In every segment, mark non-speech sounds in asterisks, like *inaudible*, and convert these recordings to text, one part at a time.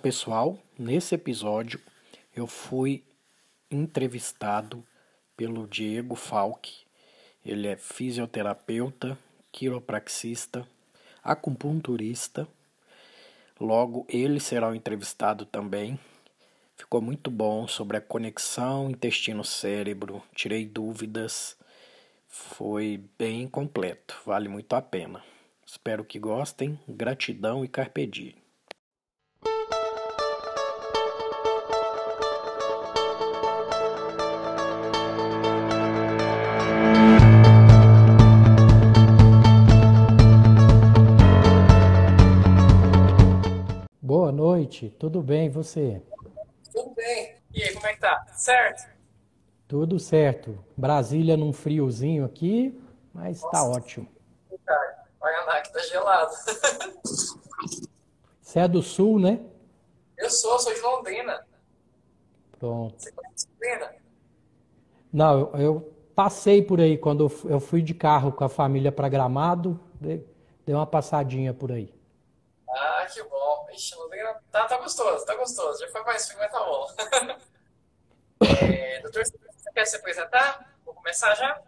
Pessoal, nesse episódio eu fui entrevistado pelo Diego Falck. Ele é fisioterapeuta, quiropraxista, acupunturista. Logo, ele será o entrevistado também. Ficou muito bom sobre a conexão intestino-cérebro, tirei dúvidas. Foi bem completo, vale muito a pena. Espero que gostem. Gratidão e carpe diem. Noite, tudo bem e você? Tudo bem. E aí, como é que tá? Certo? Tudo certo. Brasília num friozinho aqui, mas tá ótimo. Cara, Paraná que tá gelado. Você é do sul, né? Eu sou, sou de Londrina. Pronto. Você conhece Londrina? Não, eu, eu passei por aí quando eu fu- eu fui de carro com a família para Gramado, dei uma passadinha por aí. Ah, que bom. Ixi, Londrina tá, tá gostoso, tá gostoso. Já foi mais frio, mas tá bom. *laughs* É, doutor, você quer se apresentar? Vou começar já?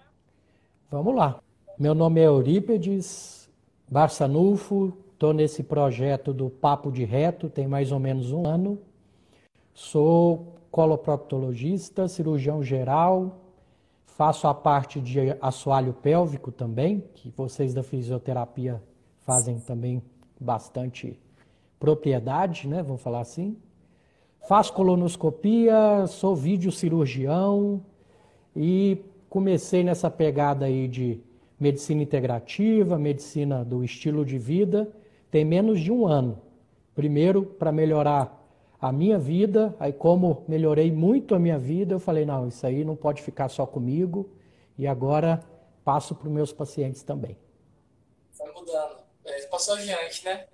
Vamos lá. Meu nome é Eurípedes Barçanufo, estou nesse projeto do Papo de Reto, tem mais ou menos um ano. Sou coloproctologista, cirurgião geral, faço a parte de assoalho pélvico também, que vocês da fisioterapia fazem também bastante propriedade, né? Vamos falar assim. Faço colonoscopia, sou videocirurgião e comecei nessa pegada aí de medicina integrativa, medicina do estilo de vida, tem menos de um ano. Primeiro, para melhorar a minha vida, aí como melhorei muito a minha vida, eu falei, não, isso aí não pode ficar só comigo, e agora passo para os meus pacientes também. Foi mudando. É, passou adiante, né?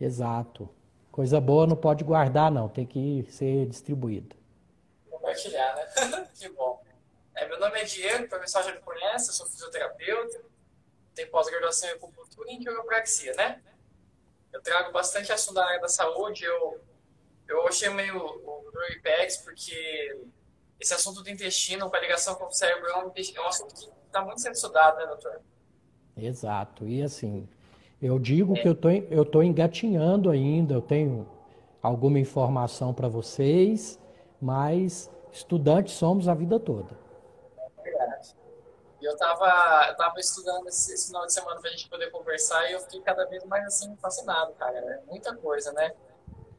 Exato. Coisa boa não pode guardar, não, tem que ser distribuída. Compartilhar, né? *laughs* que bom. É, meu nome é Diego, o pessoal já me conhece, eu sou fisioterapeuta, tenho pós-graduação em acupuntura e em quiropraxia, né? Eu trago bastante assunto da área da saúde, eu, eu chamei o, o. Ipex porque esse assunto do intestino, com a ligação com o cérebro, é um, é um assunto que está muito sendo estudado, né, doutor? Exato. E assim, eu digo que eu tô, eu tô engatinhando ainda, eu tenho alguma informação para vocês, mas estudantes somos a vida toda. Verdade. Eu tava, eu tava estudando esse, esse final de semana pra gente poder conversar e eu fiquei cada vez mais assim fascinado, cara. É muita coisa, né?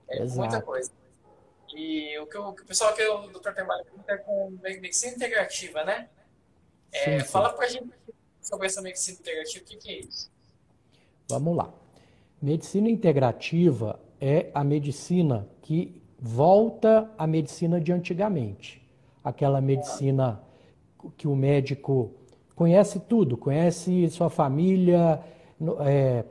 É muita Exato. coisa. E o que, o, que o pessoal que o doutor trabalha é com medicina integrativa, né? É, Sim, sim. fala pra gente sobre essa medicina integrativa, o que, que é isso? Vamos lá. Medicina integrativa é a medicina que volta à medicina de antigamente. Aquela medicina que o médico conhece tudo, conhece sua família. é,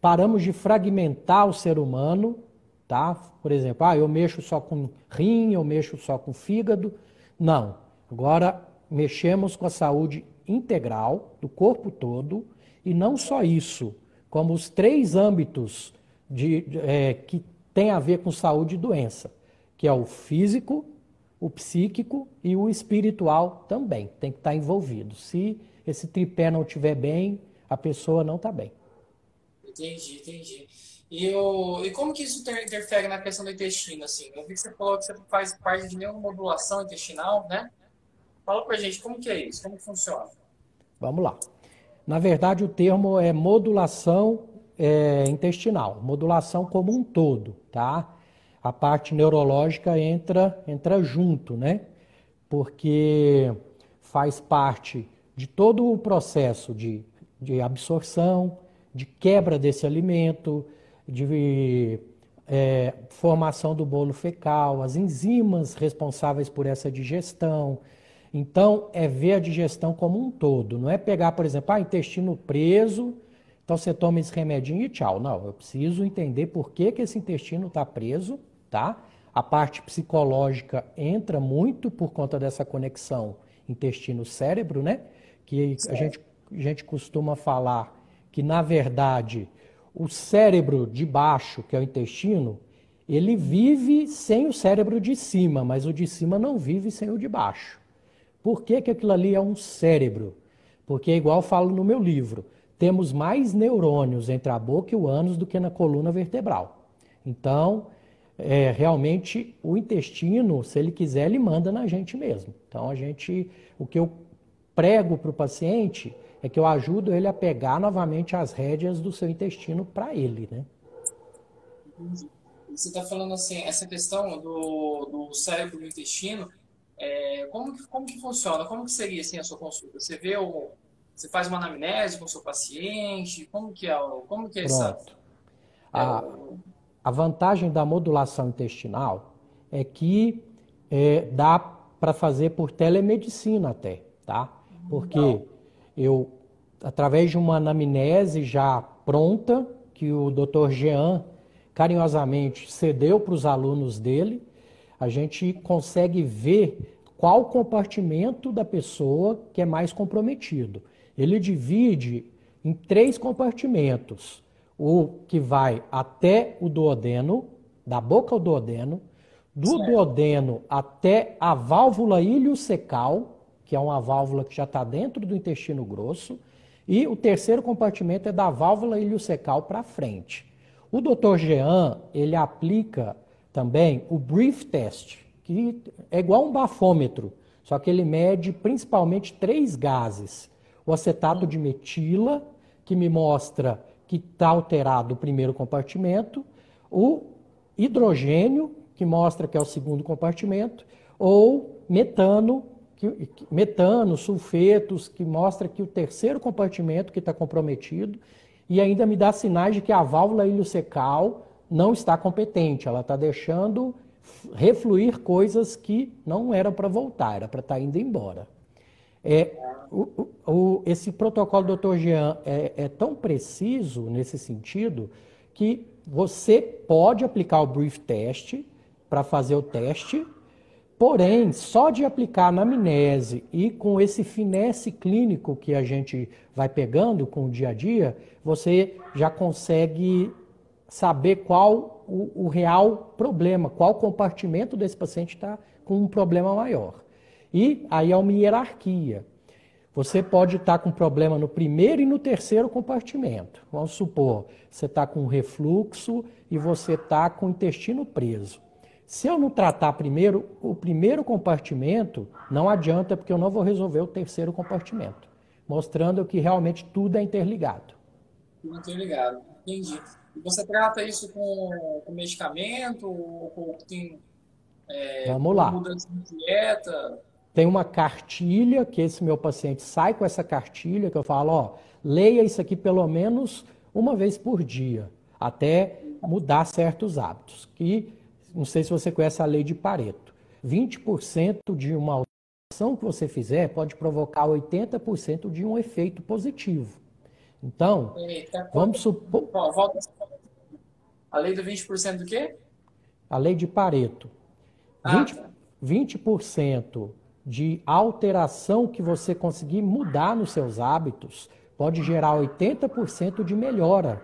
paramos de fragmentar o ser humano, tá? Por exemplo, ah, eu mexo só com rim, eu mexo só com fígado. Não. Agora mexemos com a saúde integral do corpo todo e não só isso, como os três âmbitos de, é, que tem a ver com saúde e doença, que é o físico, o psíquico e o espiritual também tem que estar envolvido. Se esse tripé não estiver bem, a pessoa não está bem. Entendi, entendi. E, eu, e como que isso inter- interfere na questão do intestino, assim? Eu vi que você falou que você faz parte de neuromodulação intestinal, né? Fala pra gente como que é isso, como que funciona? Vamos lá. Na verdade, o termo é modulação é, intestinal, modulação como um todo, tá? a parte neurológica entra, entra junto, né? Porque faz parte de todo o processo de, de absorção, de quebra desse alimento, de é, formação do bolo fecal, as enzimas responsáveis por essa digestão. Então, é ver a digestão como um todo. Não é pegar, por exemplo, ah, intestino preso, então você toma esse remedinho e tchau. Não, eu preciso entender por que, que esse intestino está preso, tá? A parte psicológica entra muito por conta dessa conexão intestino-cérebro, né? Que a gente, a gente costuma falar que, na verdade, o cérebro de baixo, que é o intestino, ele vive sem o cérebro de cima, mas o de cima não vive sem o de baixo. Por que, que aquilo ali é um cérebro? Porque, é igual falo no meu livro, temos mais neurônios entre a boca e o ânus do que na coluna vertebral. Então, é, realmente, o intestino, se ele quiser, ele manda na gente mesmo. Então, a gente, o que eu prego para o paciente é que eu ajudo ele a pegar novamente as rédeas do seu intestino para ele, né? Você está falando assim, essa questão do, do cérebro do intestino, é, como, que, como que funciona? Como que seria assim, a sua consulta? Você vê o, você faz uma anamnese com o seu paciente? Como que é, como que é essa? A, a vantagem da modulação intestinal é que é, dá para fazer por telemedicina até, tá? Porque Não eu, através de uma anamnese já pronta, que o Dr. Jean carinhosamente cedeu para os alunos dele, a gente consegue ver qual compartimento da pessoa que é mais comprometido. Ele divide em três compartimentos: o que vai até o duodeno, da boca ao duodeno, do certo. duodeno até a válvula iliocecal, que é uma válvula que já está dentro do intestino grosso, e o terceiro compartimento é da válvula iliocecal para frente. O Dr. Jean, ele aplica também o brief test, que é igual um bafômetro, só que ele mede principalmente três gases. O acetato de metila, que me mostra que está alterado o primeiro compartimento, o hidrogênio, que mostra que é o segundo compartimento, ou metano, que, metano, sulfetos, que mostra que o terceiro compartimento que está comprometido. E ainda me dá sinais de que a válvula iliocecal não está competente, ela está deixando refluir coisas que não era para voltar, era para estar tá indo embora. É, o, o, esse protocolo do Dr. Jean é, é tão preciso nesse sentido que você pode aplicar o brief test para fazer o teste Porém, só de aplicar na amnese e com esse finesse clínico que a gente vai pegando com o dia a dia, você já consegue saber qual o, o real problema, qual compartimento desse paciente está com um problema maior. E aí é uma hierarquia. Você pode estar com problema no primeiro e no terceiro compartimento. Vamos supor, você está com refluxo e você está com intestino preso. Se eu não tratar primeiro o primeiro compartimento, não adianta, porque eu não vou resolver o terceiro compartimento. Mostrando que realmente tudo é interligado. Interligado, entendi. E você trata isso com, com medicamento ou com, tem, é, Vamos lá. mudança de dieta? Tem uma cartilha que esse meu paciente sai com essa cartilha que eu falo, ó, leia isso aqui pelo menos uma vez por dia, até mudar certos hábitos. Que não sei se você conhece a lei de Pareto. 20% de uma ação que você fizer pode provocar 80% de um efeito positivo. Então, Eita, vamos supor. Volta. A lei do 20% do quê? A lei de Pareto. Ah, 20%, tá. 20% de alteração que você conseguir mudar nos seus hábitos pode gerar 80% de melhora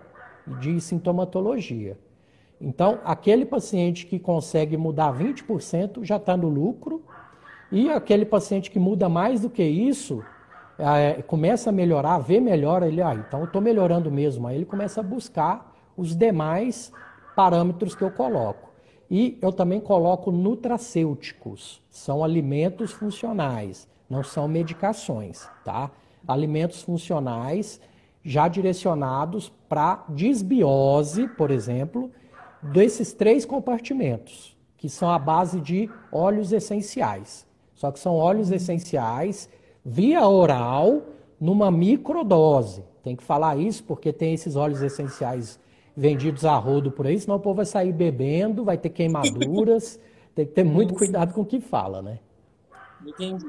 de sintomatologia. Então, aquele paciente que consegue mudar 20% já está no lucro, e aquele paciente que muda mais do que isso, é, começa a melhorar, vê melhor, ele, ah, então eu estou melhorando mesmo. Aí ele começa a buscar os demais parâmetros que eu coloco. E eu também coloco nutracêuticos, são alimentos funcionais, não são medicações, tá? Alimentos funcionais já direcionados para desbiose, por exemplo, desses três compartimentos, que são a base de óleos essenciais. Só que são óleos essenciais via oral numa microdose. Tem que falar isso porque tem esses óleos essenciais vendidos a rodo por aí, senão o povo vai sair bebendo, vai ter queimaduras. *laughs* tem que ter muito cuidado com o que fala, né? Entendi.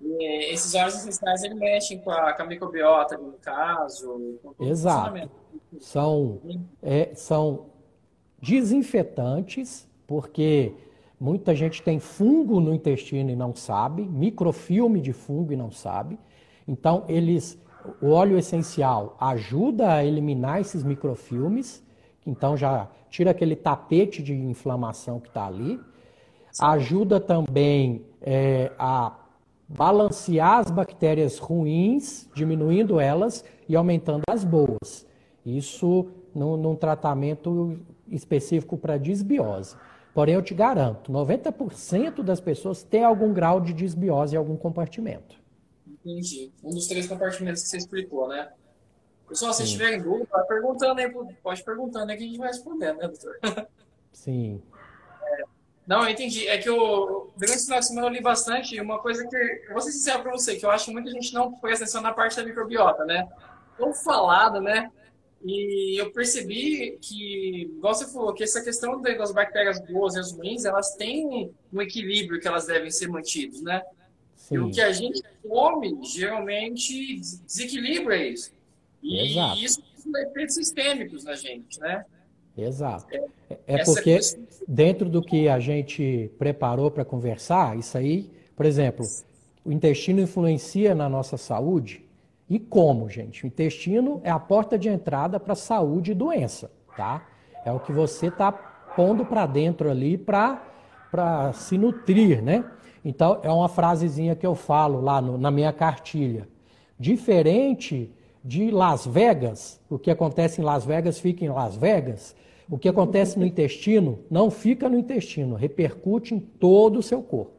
E esses óleos essenciais eles mexem com a, com a microbiota, no caso. Exato. São, é, são desinfetantes, porque muita gente tem fungo no intestino e não sabe, microfilme de fungo e não sabe. Então, eles, o óleo essencial ajuda a eliminar esses microfilmes, então já tira aquele tapete de inflamação que está ali. Ajuda também é, a balancear as bactérias ruins, diminuindo elas e aumentando as boas. Isso num, num tratamento específico para disbiose. Porém, eu te garanto, 90% das pessoas tem algum grau de disbiose em algum compartimento. Entendi. Um dos três compartimentos que você explicou, né? Pessoal, se tiverem dúvida, vai perguntando aí, pode perguntando aí que a gente vai respondendo, né, doutor? *laughs* Sim. É, não, eu entendi. É que eu, durante esse final de semana eu li bastante e uma coisa que, eu vou ser sincero para você, que eu acho que muita gente não presta atenção na parte da microbiota, né? Tão falado, né? E eu percebi que, igual você falou, que essa questão das bactérias boas e as ruins, elas têm um equilíbrio que elas devem ser mantidos, né? Sim. E o que a gente come, geralmente, desequilibra isso. E Exato. isso tem efeitos sistêmicos na gente, né? Exato. É, é porque questão... dentro do que a gente preparou para conversar, isso aí, por exemplo, o intestino influencia na nossa saúde, e como, gente? O intestino é a porta de entrada para saúde e doença, tá? É o que você está pondo para dentro ali para se nutrir, né? Então, é uma frasezinha que eu falo lá no, na minha cartilha. Diferente de Las Vegas, o que acontece em Las Vegas fica em Las Vegas, o que acontece no intestino não fica no intestino, repercute em todo o seu corpo.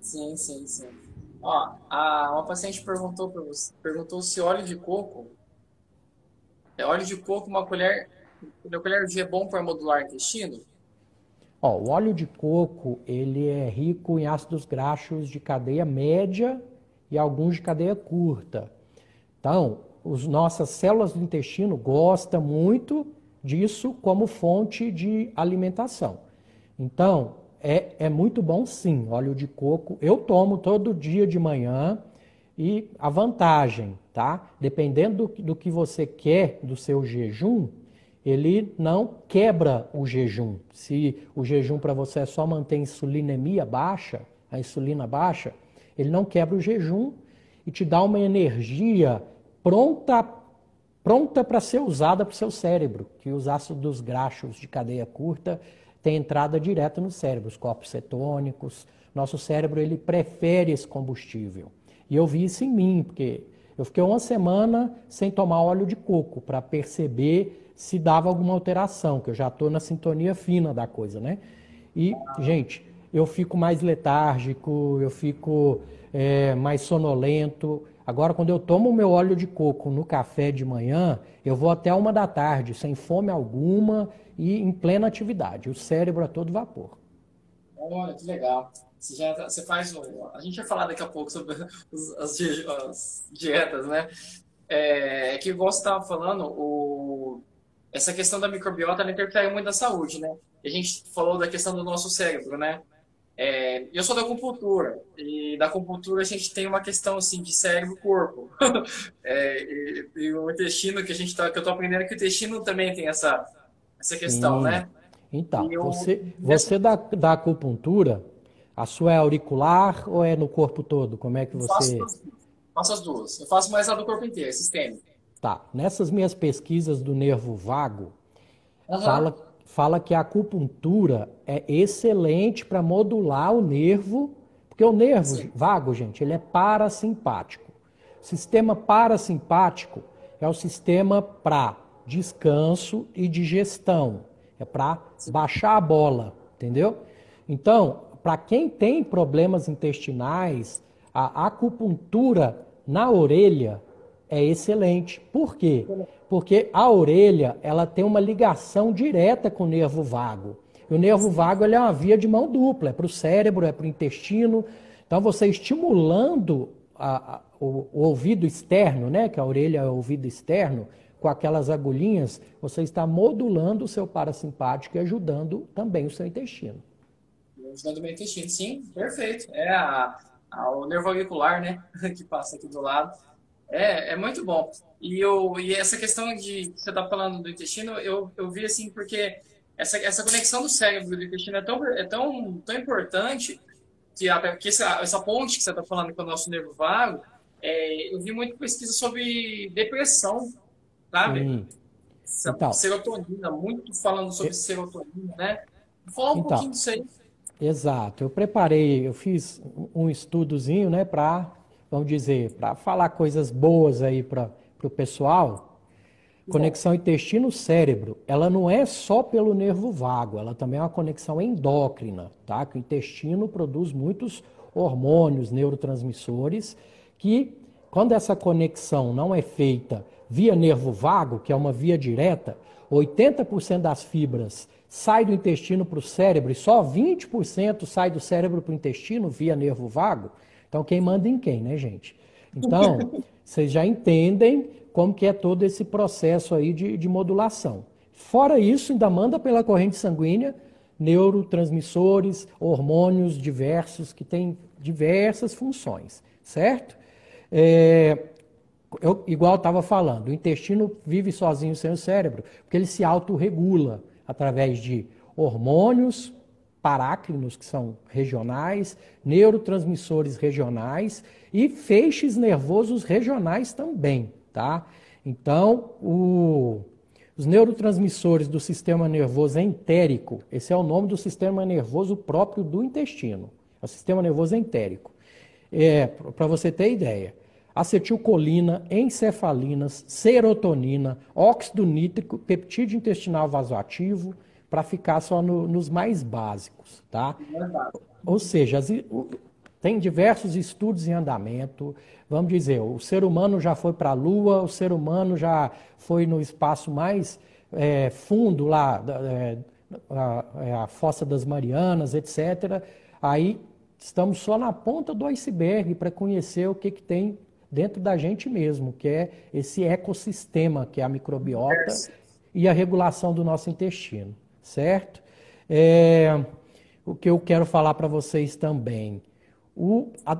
Sim, sim, sim. Ó, a, uma paciente perguntou para você, perguntou se óleo de coco é óleo de coco uma colher, uma colher de é bom para modular intestino? Ó, o óleo de coco ele é rico em ácidos graxos de cadeia média e alguns de cadeia curta. Então, as nossas células do intestino gostam muito disso como fonte de alimentação. Então, é, é muito bom sim, óleo de coco. Eu tomo todo dia de manhã e a vantagem, tá? Dependendo do, do que você quer do seu jejum, ele não quebra o jejum. Se o jejum para você é só manter a insulinemia baixa, a insulina baixa, ele não quebra o jejum e te dá uma energia pronta pronta para ser usada para o seu cérebro, que os ácidos graxos de cadeia curta tem entrada direta no cérebro, os corpos cetônicos. Nosso cérebro ele prefere esse combustível. E eu vi isso em mim, porque eu fiquei uma semana sem tomar óleo de coco para perceber se dava alguma alteração, que eu já estou na sintonia fina da coisa, né? E, gente, eu fico mais letárgico, eu fico é, mais sonolento. Agora, quando eu tomo o meu óleo de coco no café de manhã, eu vou até uma da tarde, sem fome alguma e em plena atividade. O cérebro a todo vapor. Olha, que legal. Você, já, tá, você faz. A gente vai falar daqui a pouco sobre *laughs* as, as dietas, né? É, é que, igual você estava falando, o, essa questão da microbiota interfere muito na saúde, né? a gente falou da questão do nosso cérebro, né? É, eu sou da acupuntura e da acupuntura a gente tem uma questão assim de cérebro-corpo *laughs* é, e, e, o intestino que a gente tá, que eu tô aprendendo que o intestino também tem essa essa questão, Sim. né? Então, eu, você, você da, da acupuntura, a sua é auricular ou é no corpo todo? Como é que você. Faço, faço as duas. Eu faço mais a do corpo inteiro, sistêmico. Tá. Nessas minhas pesquisas do nervo vago, uhum. fala, fala que a acupuntura é excelente para modular o nervo, porque o nervo Sim. vago, gente, ele é parasimpático. O sistema parasimpático é o sistema para descanso e digestão. É para baixar a bola, entendeu? Então, para quem tem problemas intestinais, a acupuntura na orelha é excelente. Por quê? Porque a orelha, ela tem uma ligação direta com o nervo vago. E o nervo vago é uma via de mão dupla, é para o cérebro, é para o intestino. Então, você estimulando a, a, o, o, ouvido externo, né, que a orelha é o ouvido externo, com aquelas agulhinhas, você está modulando o seu parasimpático e ajudando também o seu intestino. Ajudando o meu intestino, sim, perfeito. É a, a, o nervo auricular, né, *laughs* que passa aqui do lado. É, é muito bom. E, eu, e essa questão de você está falando do intestino, eu, eu vi assim, porque essa, essa conexão do cérebro e do intestino é tão, é tão, tão importante que, a, que essa, essa ponte que você está falando com o nosso nervo vago, é, eu vi muito pesquisa sobre depressão, sabe? Sim. Então, serotonina, muito falando sobre eu... serotonina, né? Fala um então, pouquinho disso aí. Exato. Eu preparei, eu fiz um estudozinho, né, para, vamos dizer, para falar coisas boas aí para o pessoal. Conexão intestino-cérebro, ela não é só pelo nervo vago, ela também é uma conexão endócrina, tá? Que o intestino produz muitos hormônios, neurotransmissores, que quando essa conexão não é feita via nervo vago, que é uma via direta, 80% das fibras sai do intestino para o cérebro e só 20% sai do cérebro para o intestino via nervo vago. Então, quem manda em quem, né, gente? Então, *laughs* vocês já entendem como que é todo esse processo aí de, de modulação. Fora isso, ainda manda pela corrente sanguínea neurotransmissores, hormônios diversos que têm diversas funções, certo? É, eu, igual estava falando, o intestino vive sozinho sem o cérebro, porque ele se autorregula através de hormônios parácrinos, que são regionais, neurotransmissores regionais e feixes nervosos regionais também tá? Então, o, os neurotransmissores do sistema nervoso entérico, esse é o nome do sistema nervoso próprio do intestino, é o sistema nervoso entérico. É, Para você ter ideia, acetilcolina, encefalinas, serotonina, óxido nítrico, peptídeo intestinal vasoativo, para ficar só no, nos mais básicos, tá? Ou seja, as, tem diversos estudos em andamento. Vamos dizer, o ser humano já foi para a Lua, o ser humano já foi no espaço mais é, fundo lá, é, a, é, a Fossa das Marianas, etc. Aí estamos só na ponta do iceberg para conhecer o que, que tem dentro da gente mesmo, que é esse ecossistema, que é a microbiota e a regulação do nosso intestino, certo? É, o que eu quero falar para vocês também o, a,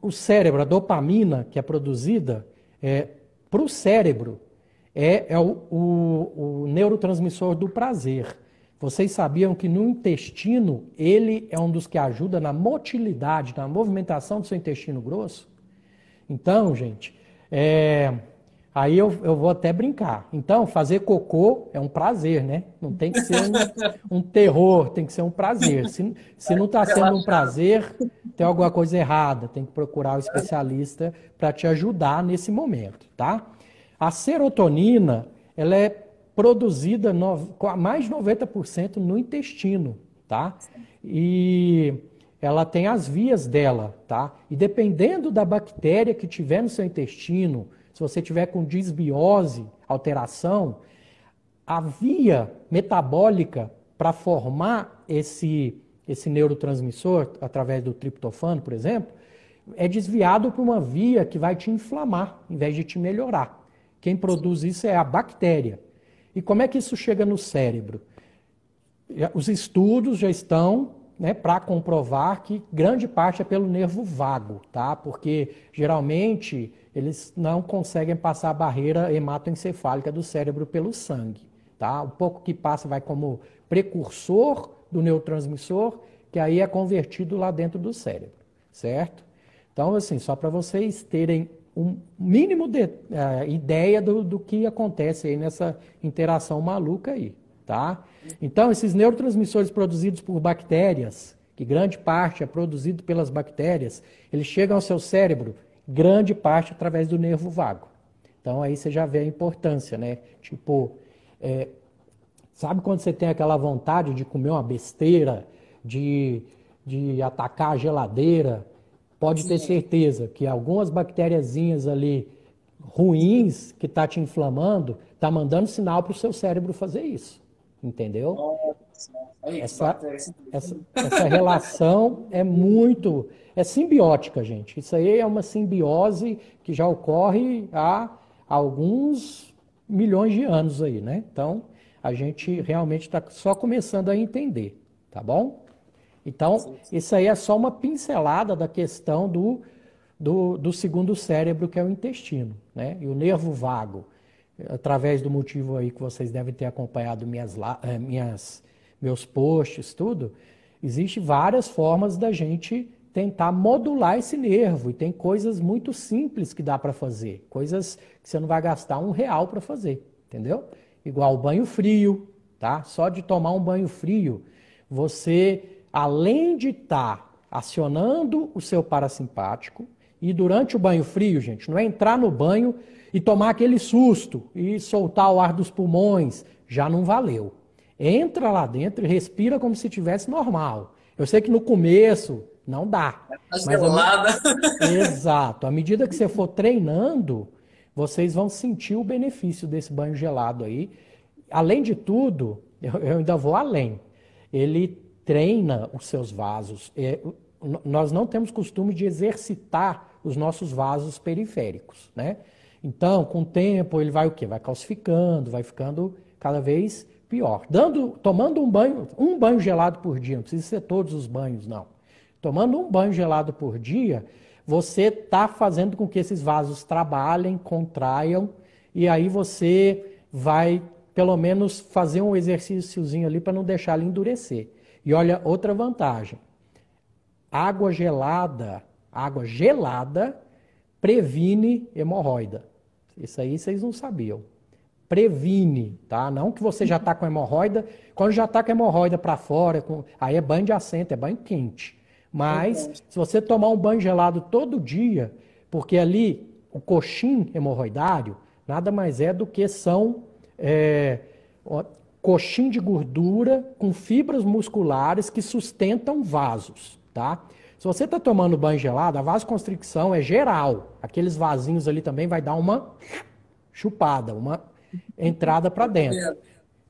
o cérebro, a dopamina que é produzida, é, para o cérebro, é, é o, o, o neurotransmissor do prazer. Vocês sabiam que no intestino, ele é um dos que ajuda na motilidade, na movimentação do seu intestino grosso? Então, gente, é, Aí eu, eu vou até brincar. Então, fazer cocô é um prazer, né? Não tem que ser um, um terror, tem que ser um prazer. Se, se não está sendo um prazer, tem alguma coisa errada. Tem que procurar o especialista para te ajudar nesse momento, tá? A serotonina, ela é produzida no, mais de 90% no intestino, tá? E ela tem as vias dela, tá? E dependendo da bactéria que tiver no seu intestino, se você tiver com disbiose, alteração, a via metabólica para formar esse, esse neurotransmissor, através do triptofano, por exemplo, é desviado para uma via que vai te inflamar, em vez de te melhorar. Quem produz isso é a bactéria. E como é que isso chega no cérebro? Os estudos já estão né, para comprovar que grande parte é pelo nervo vago, tá? Porque geralmente eles não conseguem passar a barreira hematoencefálica do cérebro pelo sangue, tá? O pouco que passa vai como precursor do neurotransmissor, que aí é convertido lá dentro do cérebro, certo? Então, assim, só para vocês terem um mínimo de uh, ideia do, do que acontece aí nessa interação maluca aí, tá? Então, esses neurotransmissores produzidos por bactérias, que grande parte é produzido pelas bactérias, eles chegam ao seu cérebro, grande parte através do nervo vago. Então, aí você já vê a importância, né? Tipo, é, sabe quando você tem aquela vontade de comer uma besteira, de, de atacar a geladeira? Pode ter certeza que algumas bactériazinhas ali ruins que está te inflamando está mandando sinal para o seu cérebro fazer isso. Entendeu? Essa, essa, essa relação é muito. É simbiótica, gente. Isso aí é uma simbiose que já ocorre há alguns milhões de anos aí, né? Então, a gente realmente está só começando a entender, tá bom? Então, isso aí é só uma pincelada da questão do, do, do segundo cérebro, que é o intestino, né? E o nervo vago através do motivo aí que vocês devem ter acompanhado minhas, eh, minhas, meus posts, tudo, existe várias formas da gente tentar modular esse nervo. E tem coisas muito simples que dá para fazer. Coisas que você não vai gastar um real para fazer, entendeu? Igual banho frio, tá? Só de tomar um banho frio, você, além de estar tá acionando o seu parasimpático, e durante o banho frio, gente, não é entrar no banho e tomar aquele susto e soltar o ar dos pulmões, já não valeu. Entra lá dentro e respira como se tivesse normal. Eu sei que no começo não dá. Mas. A... *laughs* Exato. À medida que você for treinando, vocês vão sentir o benefício desse banho gelado aí. Além de tudo, eu ainda vou além. Ele treina os seus vasos. É, nós não temos costume de exercitar os nossos vasos periféricos, né? Então, com o tempo, ele vai o quê? Vai calcificando, vai ficando cada vez pior. Dando, tomando um banho, um banho gelado por dia, não precisa ser todos os banhos, não. Tomando um banho gelado por dia, você está fazendo com que esses vasos trabalhem, contraiam, e aí você vai, pelo menos, fazer um exercíciozinho ali para não deixar ele endurecer. E olha, outra vantagem. Água gelada, água gelada previne hemorroida. Isso aí vocês não sabiam. Previne, tá? Não que você já está com hemorroida. Quando já está com hemorroida para fora, com... aí é banho de assento, é banho quente. Mas se você tomar um banho gelado todo dia, porque ali o coxim hemorroidário nada mais é do que são é, coxim de gordura com fibras musculares que sustentam vasos, tá? Se você está tomando banho gelado, a vasoconstricção é geral. Aqueles vasinhos ali também vai dar uma chupada, uma entrada para dentro.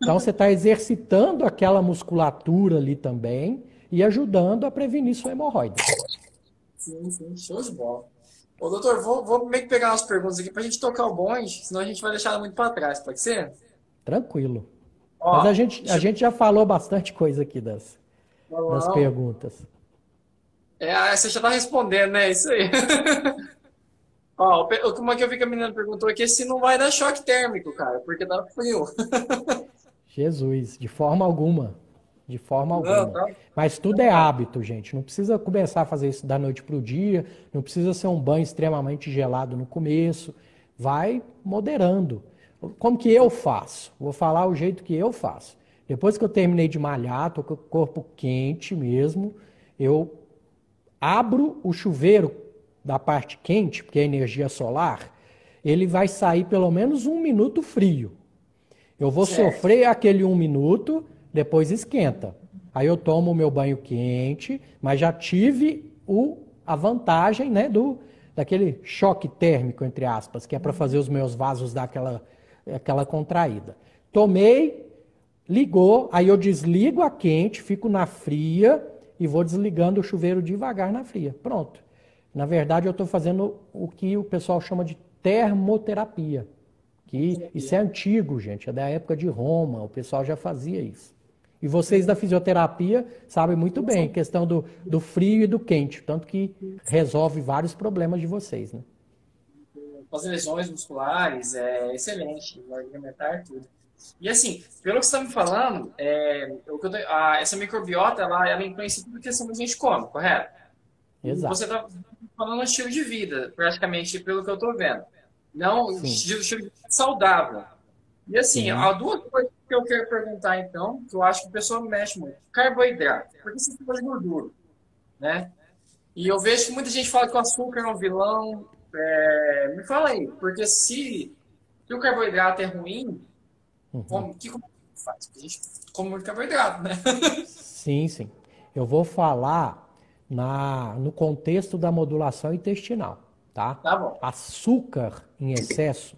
Então você está exercitando aquela musculatura ali também e ajudando a prevenir sua hemorroida. Sim, sim, show de bola. Ô, doutor, vou, vou meio que pegar umas perguntas aqui para a gente tocar o bonde, senão a gente vai deixar ela muito para trás, pode ser? Tranquilo. Ó, Mas a gente, a gente já falou bastante coisa aqui das, das perguntas. É, você já tá respondendo, né? Isso aí. *laughs* Ó, como é que eu vi que a menina perguntou aqui se não vai dar choque térmico, cara, porque tá frio. *laughs* Jesus, de forma alguma. De forma alguma. Não, tá... Mas tudo é hábito, gente. Não precisa começar a fazer isso da noite para o dia. Não precisa ser um banho extremamente gelado no começo. Vai moderando. Como que eu faço? Vou falar o jeito que eu faço. Depois que eu terminei de malhar, tô com o corpo quente mesmo, eu abro o chuveiro da parte quente, porque é energia solar, ele vai sair pelo menos um minuto frio. Eu vou certo. sofrer aquele um minuto, depois esquenta. Aí eu tomo o meu banho quente, mas já tive o, a vantagem né, do, daquele choque térmico, entre aspas, que é para fazer os meus vasos dar aquela, aquela contraída. Tomei, ligou, aí eu desligo a quente, fico na fria, e vou desligando o chuveiro devagar na fria. Pronto. Na verdade, eu estou fazendo o que o pessoal chama de termoterapia. Que isso é antigo, gente, é da época de Roma, o pessoal já fazia isso. E vocês da fisioterapia sabem muito bem a questão do, do frio e do quente, tanto que resolve vários problemas de vocês, né? As lesões musculares, é excelente, argumentar tudo. E assim, pelo que você está me falando, é, a, essa microbiota, ela, ela influencia tudo que a gente come, correto? Exato. Você está falando um estilo de vida, praticamente, pelo que eu estou vendo. Não estilo, estilo de vida saudável. E assim, há duas coisas que eu quero perguntar, então, que eu acho que o pessoal mexe muito. Carboidrato. Por que você faz gordura? Né? E eu vejo que muita gente fala que o açúcar é um vilão. É, me fala aí, porque se, se o carboidrato é ruim, Uhum. Como, que como faz? a gente come muito carboidrato, né? *laughs* sim, sim. Eu vou falar na, no contexto da modulação intestinal, tá? Tá bom. Açúcar em excesso,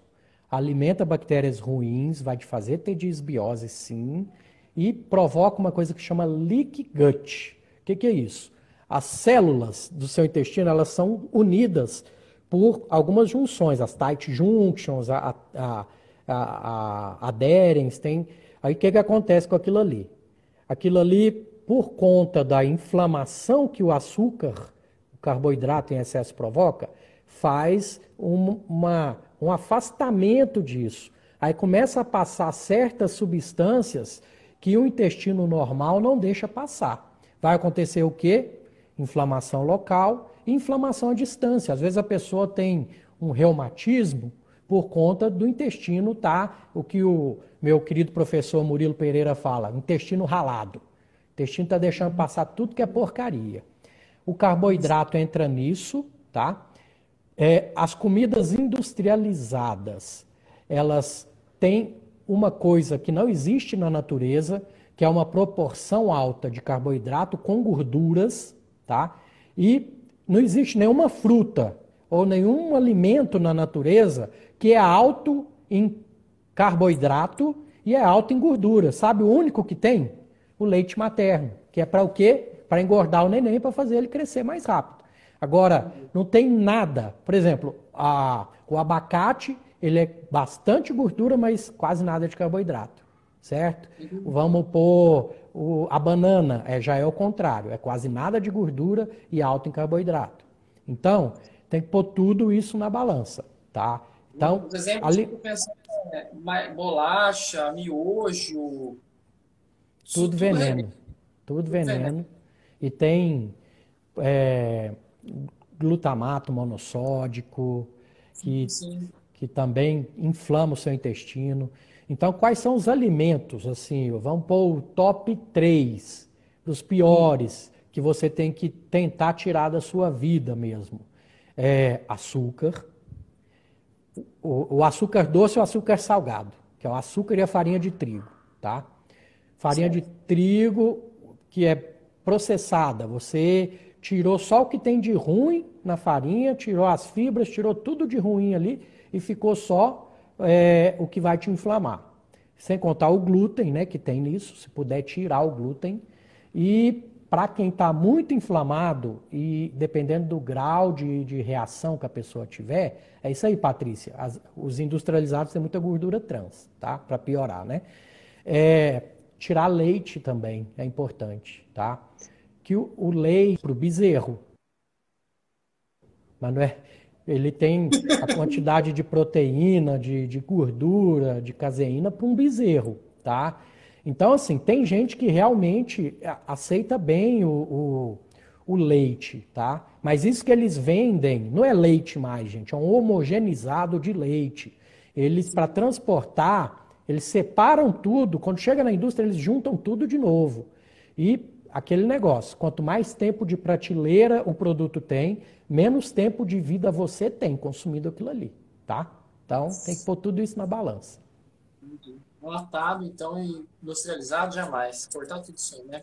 alimenta bactérias ruins, vai te fazer ter disbiose sim, e provoca uma coisa que chama leak gut. O que, que é isso? As células do seu intestino elas são unidas por algumas junções, as tight junctions, a, a, a, a adherens, tem. Aí o que, que acontece com aquilo ali? Aquilo ali, por conta da inflamação que o açúcar, o carboidrato em excesso provoca, faz um, uma, um afastamento disso. Aí começa a passar certas substâncias que o intestino normal não deixa passar. Vai acontecer o quê? Inflamação local e inflamação à distância. Às vezes a pessoa tem um reumatismo por conta do intestino tá, o que o meu querido professor Murilo Pereira fala, intestino ralado. O intestino está deixando passar tudo que é porcaria. O carboidrato entra nisso, tá? É, as comidas industrializadas, elas têm uma coisa que não existe na natureza, que é uma proporção alta de carboidrato com gorduras, tá? E não existe nenhuma fruta ou nenhum alimento na natureza que é alto em carboidrato e é alto em gordura. Sabe o único que tem? O leite materno, que é para o quê? Para engordar o neném, para fazer ele crescer mais rápido. Agora, não tem nada. Por exemplo, a, o abacate, ele é bastante gordura, mas quase nada de carboidrato. Certo? Vamos pôr o, a banana, é, já é o contrário. É quase nada de gordura e alto em carboidrato. Então, tem que pôr tudo isso na balança. Tá? Então, Por exemplo, ali... tipo, pensando, é, bolacha, miojo. Tudo veneno. Tudo, tudo veneno. veneno. E tem. É, glutamato monossódico, que, que também inflama o seu intestino. Então, quais são os alimentos, assim, vamos pôr o top 3 dos piores que você tem que tentar tirar da sua vida mesmo. É açúcar, o, o açúcar doce e o açúcar salgado, que é o açúcar e a farinha de trigo, tá? Farinha certo. de trigo que é processada, você tirou só o que tem de ruim na farinha, tirou as fibras, tirou tudo de ruim ali e ficou só é, o que vai te inflamar. Sem contar o glúten, né, que tem nisso, se puder tirar o glúten. E para quem está muito inflamado e dependendo do grau de, de, reação que a pessoa tiver, é isso aí, Patrícia. As, os industrializados têm muita gordura trans, tá? Para piorar, né? É, tirar leite também é importante, tá? que o, o leite para o bezerro, mas não é, ele tem a quantidade de proteína, de, de gordura, de caseína para um bezerro, tá? Então, assim, tem gente que realmente aceita bem o, o, o, leite, tá? Mas isso que eles vendem não é leite mais, gente, é um homogeneizado de leite. Eles, para transportar, eles separam tudo, quando chega na indústria, eles juntam tudo de novo. E aquele negócio. Quanto mais tempo de prateleira o produto tem, menos tempo de vida você tem consumindo aquilo ali, tá? Então tem que pôr tudo isso na balança. Enlatado, então, e industrializado jamais. Cortar tudo isso aí, né?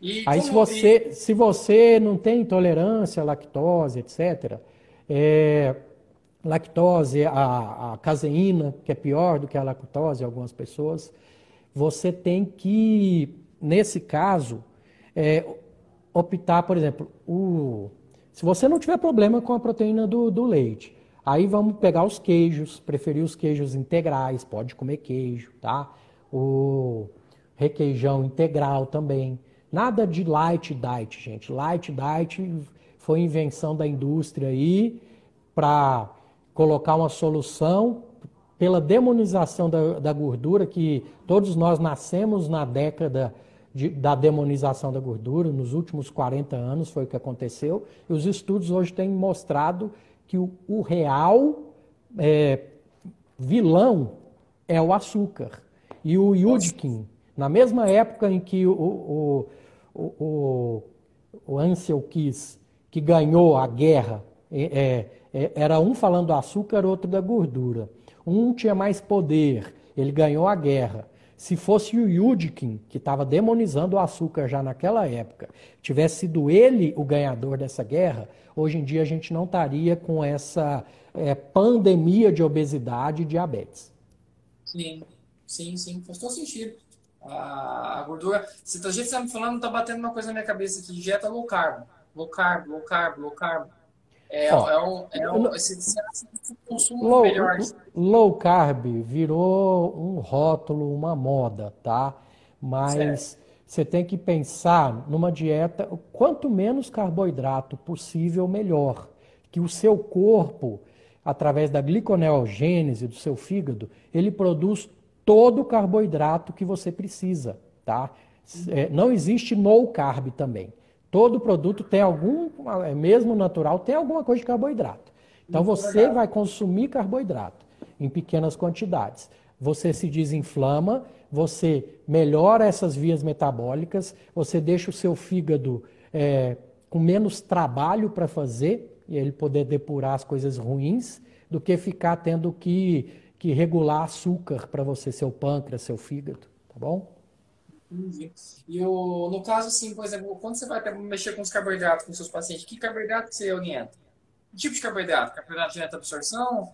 E aí se você, se você não tem intolerância à lactose, etc., é, lactose, a, a caseína, que é pior do que a lactose em algumas pessoas, você tem que, nesse caso, é, optar, por exemplo, o, se você não tiver problema com a proteína do, do leite, aí vamos pegar os queijos, preferir os queijos integrais, pode comer queijo, tá? O requeijão integral também. Nada de light diet, gente. Light diet foi invenção da indústria aí para colocar uma solução pela demonização da, da, gordura que todos nós nascemos na década de, da demonização da gordura, nos últimos 40 anos foi o que aconteceu, e os estudos hoje têm mostrado que o, o real é, vilão é o açúcar. E o Yudkin, na mesma época em que o, o, o, o, Ansel Keys, que ganhou a guerra, é, é, era um falando do açúcar, outro da gordura. Um tinha mais poder, ele ganhou a guerra Se fosse o Yudkin, que estava demonizando o açúcar já naquela época, tivesse sido ele o ganhador dessa guerra, hoje em dia a gente não estaria com essa é, pandemia de obesidade e diabetes. Sim, sim, sim, faz todo sentido. A, gordura, se a gente está me falando, está batendo uma coisa na minha cabeça aqui, dieta low carb, low carb, low carb, low carb. É, Ó, é um, é um, esse, esse consumo low, melhor. Low carb virou um rótulo, uma moda, tá? Mas certo. Você tem que pensar numa dieta, quanto menos carboidrato possível, melhor. Que o seu corpo, através da gliconeogênese do seu fígado, ele produz todo o carboidrato que você precisa, tá? É, não existe no carb também. Todo produto tem algum, é mesmo natural, tem alguma coisa de carboidrato. Então você vai consumir carboidrato em pequenas quantidades. Você se desinflama, você melhora essas vias metabólicas, você deixa o seu fígado é, com menos trabalho para fazer e ele poder depurar as coisas ruins, do que ficar tendo que, que regular açúcar para você, seu pâncreas, seu fígado, tá bom? Entendi. E o, no caso, assim, por exemplo, quando você vai mexer com os carboidratos com seus pacientes, que carboidrato você orienta? Que tipo de carboidrato? Carboidrato de alta absorção?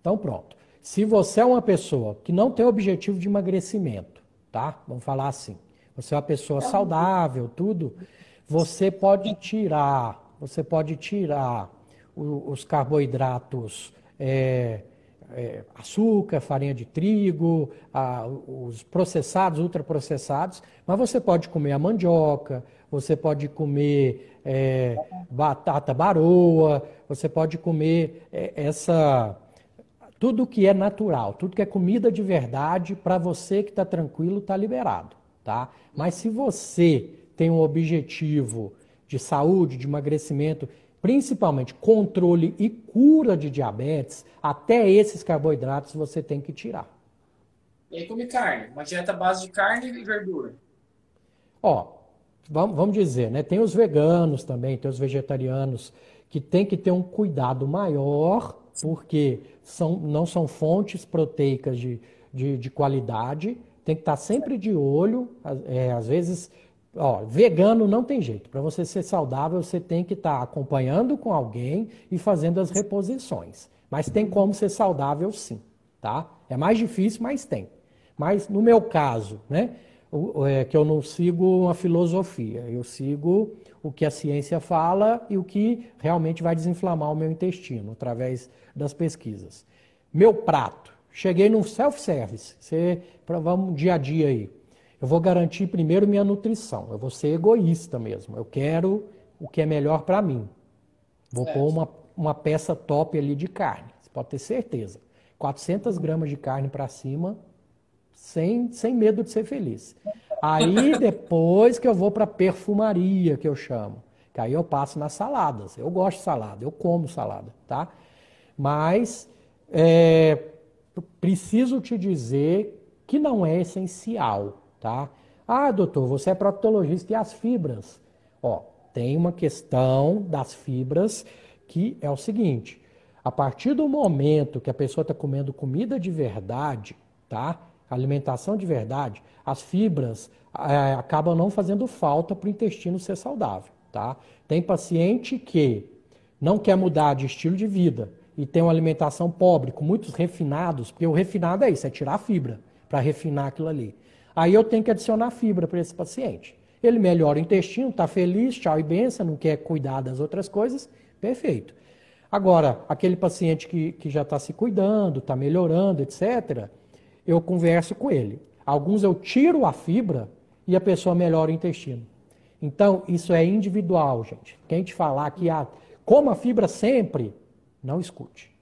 Então, pronto. Se você é uma pessoa que não tem objetivo de emagrecimento, tá? Vamos falar assim. Você é uma pessoa saudável, tudo. Você pode tirar, você pode tirar os carboidratos é, é, açúcar, farinha de trigo, a, os processados, ultraprocessados, mas você pode comer a mandioca, você pode comer é, batata baroa, você pode comer é, essa tudo que é natural, tudo que é comida de verdade, para você que está tranquilo, está liberado, tá? Mas se você tem um objetivo de saúde, de emagrecimento principalmente controle e cura de diabetes, até esses carboidratos você tem que tirar. E aí come carne, uma dieta base de carne e verdura. Ó, vamos, vamos dizer, né? Tem os veganos também, tem os vegetarianos que tem que ter um cuidado maior, porque são, não são fontes proteicas de, de, de qualidade, tem que estar sempre de olho, é, às vezes Ó, vegano não tem jeito. Para você ser saudável, você tem que estar tá acompanhando com alguém e fazendo as reposições. Mas tem como ser saudável sim, tá? É mais difícil, mas tem. Mas no meu caso, né, é que eu não sigo uma filosofia, eu sigo o que a ciência fala e o que realmente vai desinflamar o meu intestino através das pesquisas. Meu prato, cheguei no self-service, você vamos dia a dia aí. Eu vou garantir primeiro minha nutrição. Eu vou ser egoísta mesmo. Eu quero o que é melhor para mim. Vou certo. pôr uma, uma peça top ali de carne. Você pode ter certeza. 400 gramas de carne para cima, sem, sem medo de ser feliz. Aí depois que eu vou para perfumaria, que eu chamo. Que aí eu passo nas saladas. Eu gosto de salada, eu como salada, tá? Mas é, preciso te dizer que não é essencial tá? Ah, doutor, você é proctologista e as fibras? Ó, tem uma questão das fibras que é o seguinte: a partir do momento que a pessoa está comendo comida de verdade, tá? Alimentação de verdade, as fibras é, acabam não fazendo falta para o intestino ser saudável, tá? Tem paciente que não quer mudar de estilo de vida e tem uma alimentação pobre, com muitos refinados, porque o refinado é isso, é tirar a fibra para refinar aquilo ali. Aí eu tenho que adicionar fibra para esse paciente. Ele melhora o intestino, está feliz, tchau e benção, não quer cuidar das outras coisas, perfeito. Agora, aquele paciente que, que já está se cuidando, está melhorando, etc., eu converso com ele. Alguns eu tiro a fibra e a pessoa melhora o intestino. Então, isso é individual, gente. Quem te falar que ah, coma fibra sempre, não escute.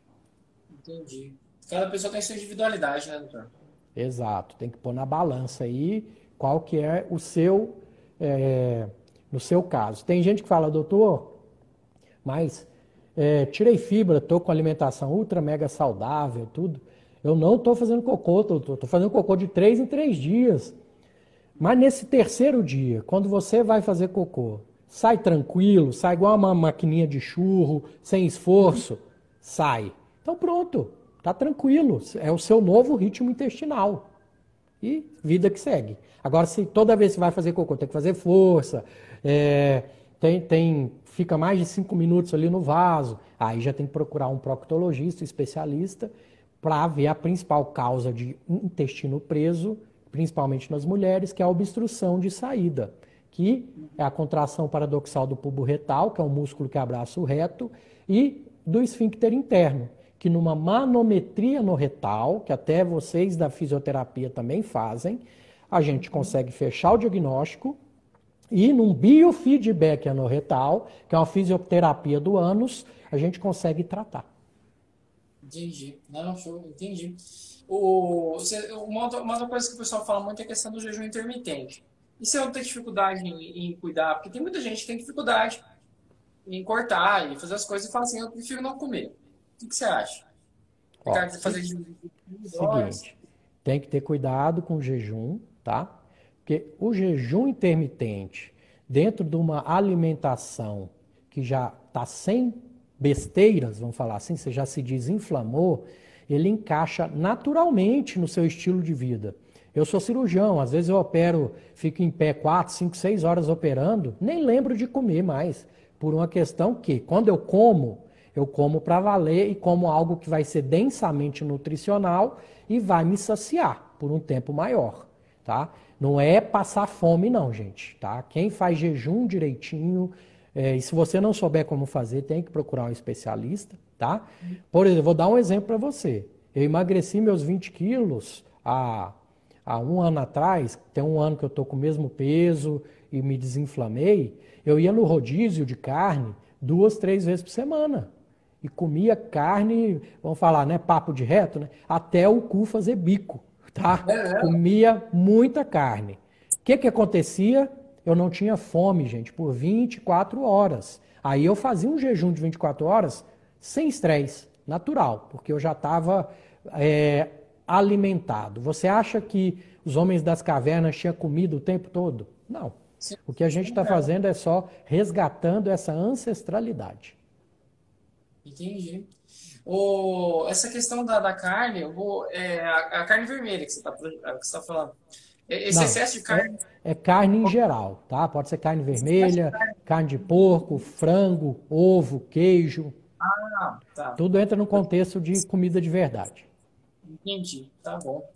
Entendi. Cada pessoa tem sua individualidade, né, doutor? Exato, tem que pôr na balança aí qual que é o seu, é, no seu caso. Tem gente que fala, doutor, mas é, tirei fibra, estou com alimentação ultra mega saudável, tudo. Eu não estou fazendo cocô, estou fazendo cocô de três em três dias. Mas nesse terceiro dia, quando você vai fazer cocô, sai tranquilo, sai igual uma maquininha de churro, sem esforço, sai. Então pronto, Tá tranquilo, é o seu novo ritmo intestinal. E vida que segue. Agora, se toda vez que vai fazer cocô tem que fazer força, é, tem, tem, fica mais de cinco minutos ali no vaso, aí já tem que procurar um proctologista, especialista, para ver a principal causa de intestino preso, principalmente nas mulheres, que é a obstrução de saída, que é a contração paradoxal do pubo retal, que é o músculo que abraça o reto, e do esfíncter interno, que numa manometria no retal, que até vocês da fisioterapia também fazem, a gente consegue fechar o diagnóstico e num biofeedback anorretal, que é uma fisioterapia do ânus, a gente consegue tratar. Entendi. Não, show, entendi. O, você, uma, outra, uma outra coisa que o pessoal fala muito é a questão do jejum intermitente. E se eu tenho dificuldade em, em, cuidar? Porque tem muita gente que tem dificuldade em cortar e fazer as coisas e fala assim, eu prefiro não comer. O que, que você acha? Ó, fazer seguinte, tem que ter cuidado com o jejum, tá? Porque o jejum intermitente, dentro de uma alimentação que já está sem besteiras, vamos falar assim, você já se desinflamou, ele encaixa naturalmente no seu estilo de vida. Eu sou cirurgião, às vezes eu opero, fico em pé 4, 5, 6 horas operando, nem lembro de comer mais, por uma questão que, quando eu como, eu como para valer e como algo que vai ser densamente nutricional e vai me saciar por um tempo maior, tá? Não é passar fome não, gente, tá? Quem faz jejum direitinho, é, e se você não souber como fazer, tem que procurar um especialista, tá? Por exemplo, vou dar um exemplo para você. Eu emagreci meus 20 quilos há, há um ano atrás, tem um ano que eu estou com o mesmo peso e me desinflamei. Eu ia no rodízio de carne duas, três vezes por semana. E comia carne, vamos falar, né? Papo de reto, né? Até o cu fazer bico, tá? É, é. Comia muita carne. O que que acontecia? Eu não tinha fome, gente, por 24 horas. Aí eu fazia um jejum de 24 horas sem estresse, natural, porque eu já estava é, alimentado. Você acha que os homens das cavernas tinham comido o tempo todo? Não. O que a gente está fazendo é só resgatando essa ancestralidade. Entendi. O, essa questão da, da carne, vou, é, a, a, carne vermelha que você está tá falando. Esse Não, excesso de carne. É, é, carne em geral, tá? Pode ser carne vermelha, carne. carne de porco, frango, ovo, queijo. Ah, tá. Tudo entra no contexto de comida de verdade. Entendi, tá bom.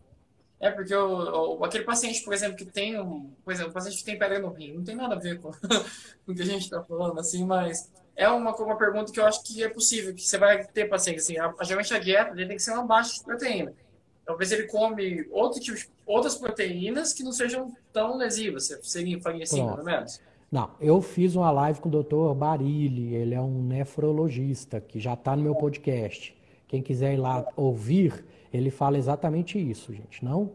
É porque o, o, aquele paciente, por exemplo, que tem um, por exemplo, um paciente que tem pedra no rim, não tem nada a ver com, com *laughs* o que a gente está falando, assim, mas é uma, uma pergunta que eu acho que é possível, que você vai ter paciente, assim, a, geralmente a dieta dele tem que ser uma baixa de proteína. Talvez ele come outro tipo de, outras proteínas que não sejam tão lesivas. Você seria, faria assim, pelo menos? Não, eu fiz uma live com o Dr. Barilli, ele é um nefrologista que já está no meu podcast. Quem quiser ir lá ouvir, ele fala exatamente isso, gente. Não,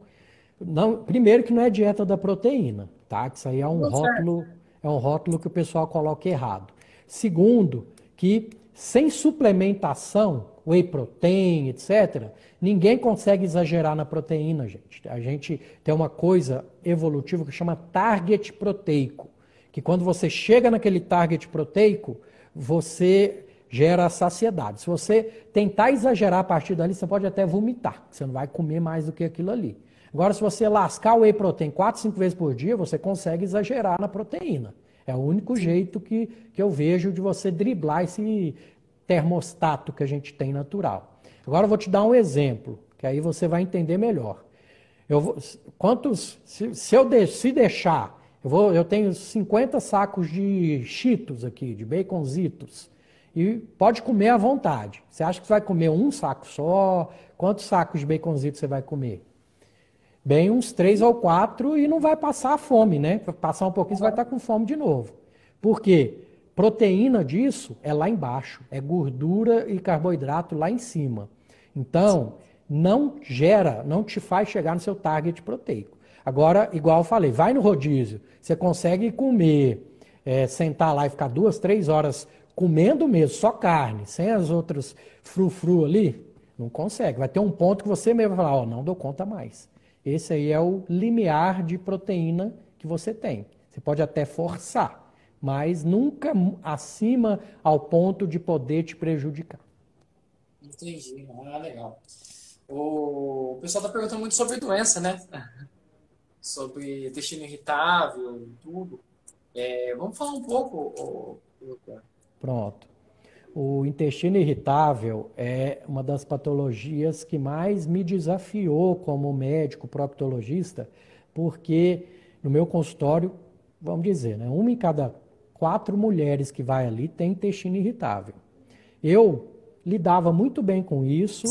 não, primeiro que não é dieta da proteína, tá? Que isso aí é um rótulo, é um rótulo que o pessoal coloca errado. Segundo, que sem suplementação, whey protein, etc., ninguém consegue exagerar na proteína, gente. A gente tem uma coisa evolutiva que chama target proteico, que quando você chega naquele target proteico, você gera saciedade. Se você tentar exagerar a partir dali, você pode até vomitar, você não vai comer mais do que aquilo ali. Agora, se você lascar o whey protein 4, 5 vezes por dia, você consegue exagerar na proteína. É o único jeito que, que eu vejo de você driblar esse termostato que a gente tem natural. Agora eu vou te dar um exemplo, que aí você vai entender melhor. Eu vou, quantos, se, se eu de, se deixar, eu, vou, eu tenho 50 sacos de cheetos aqui, de baconzitos, e pode comer à vontade. Você acha que vai comer um saco só? Quantos sacos de baconzitos você vai comer? bem uns três ou quatro e não vai passar fome, né? Passar um pouquinho, você vai estar com fome de novo. Por quê? Proteína disso é lá embaixo, é gordura e carboidrato lá em cima. Então, não gera, não te faz chegar no seu target proteico. Agora, igual eu falei, vai no rodízio, você consegue comer, é, sentar lá e ficar duas, três horas comendo mesmo, só carne, sem as outras frufru ali, não consegue. Vai ter um ponto que você mesmo vai falar, ó, oh, não dou conta mais. Esse aí é o limiar de proteína que você tem. Você pode até forçar, mas nunca acima ao ponto de poder te prejudicar. Entendi. Ah, legal. O pessoal está perguntando muito sobre doença, né? *laughs* sobre intestino irritável, tudo. É, vamos falar um pouco, doutor. Pronto. O intestino irritável é uma das patologias que mais me desafiou como médico proctologista, porque no meu consultório, vamos dizer, né, uma em cada quatro mulheres que vai ali tem intestino irritável. Eu lidava muito bem com isso,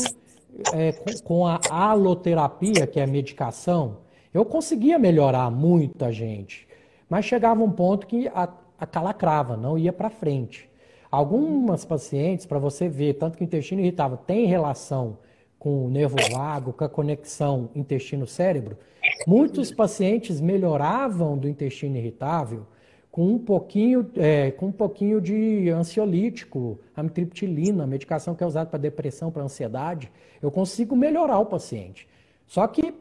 é, com, a aloterapia, que é a medicação, eu conseguia melhorar muita gente, mas chegava um ponto que a, a calacrava, não ia para frente. Algumas pacientes, para você ver, tanto que o intestino irritável tem relação com o nervo vago, com a conexão intestino-cérebro, muitos pacientes melhoravam do intestino irritável com um pouquinho, é, com um pouquinho de ansiolítico, amitriptilina, medicação que é usada para depressão, para ansiedade, eu consigo melhorar o paciente. Só que,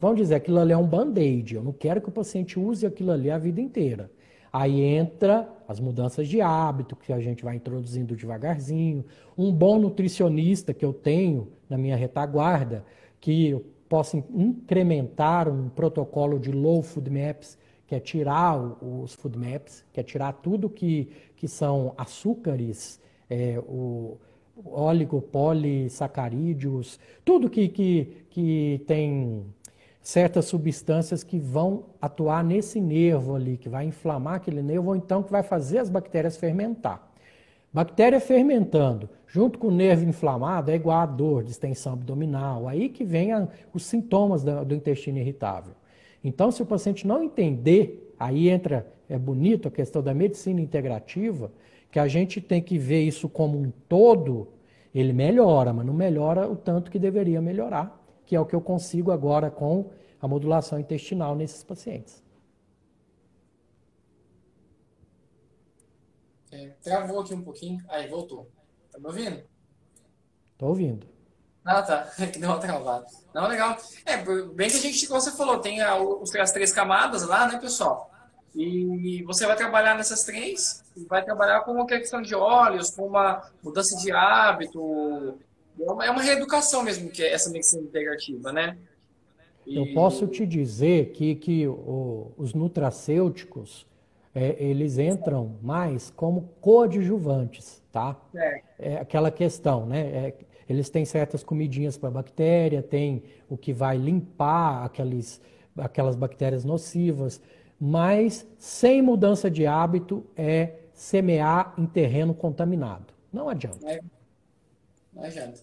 vamos dizer, aquilo ali é um band-aid, eu não quero que o paciente use aquilo ali a vida inteira. Aí entra as mudanças de hábito que a gente vai introduzindo devagarzinho, um bom nutricionista que eu tenho na minha retaguarda, que eu possa incrementar um protocolo de low food maps, que é tirar os food maps, que é tirar tudo que, que são açúcares, é, o oligopolissacarídeos, tudo que, que, que tem certas substâncias que vão atuar nesse nervo ali, que vai inflamar aquele nervo, ou então que vai fazer as bactérias fermentar. Bactéria fermentando, junto com o nervo inflamado, é igual a dor, distensão abdominal. Aí que vem a, os sintomas do intestino irritável. Então, se o paciente não entender, aí entra, é bonito a questão da medicina integrativa, que a gente tem que ver isso como um todo, ele melhora, mas não melhora o tanto que deveria melhorar que é o que eu consigo agora com a modulação intestinal nesses pacientes. É, travou aqui um pouquinho. Aí, voltou. Tá me ouvindo? Tô ouvindo. Ah, tá. É *laughs* que deu uma travada. Não, legal. É, bem que a gente, como você falou, tem as três camadas lá, né, pessoal? E você vai trabalhar nessas três, vai trabalhar com uma questão de óleos, com uma mudança de hábito, é uma, é uma reeducação mesmo, que é essa medicina integrativa, né? E... Eu posso te dizer que, que o, os nutracêuticos, é, eles entram mais como coadjuvantes, tá? É, é aquela questão, né? É, eles têm certas comidinhas para bactéria, tem o que vai limpar aqueles, aquelas bactérias nocivas, mas sem mudança de hábito é semear em terreno contaminado. Não adianta. É. Não adianta.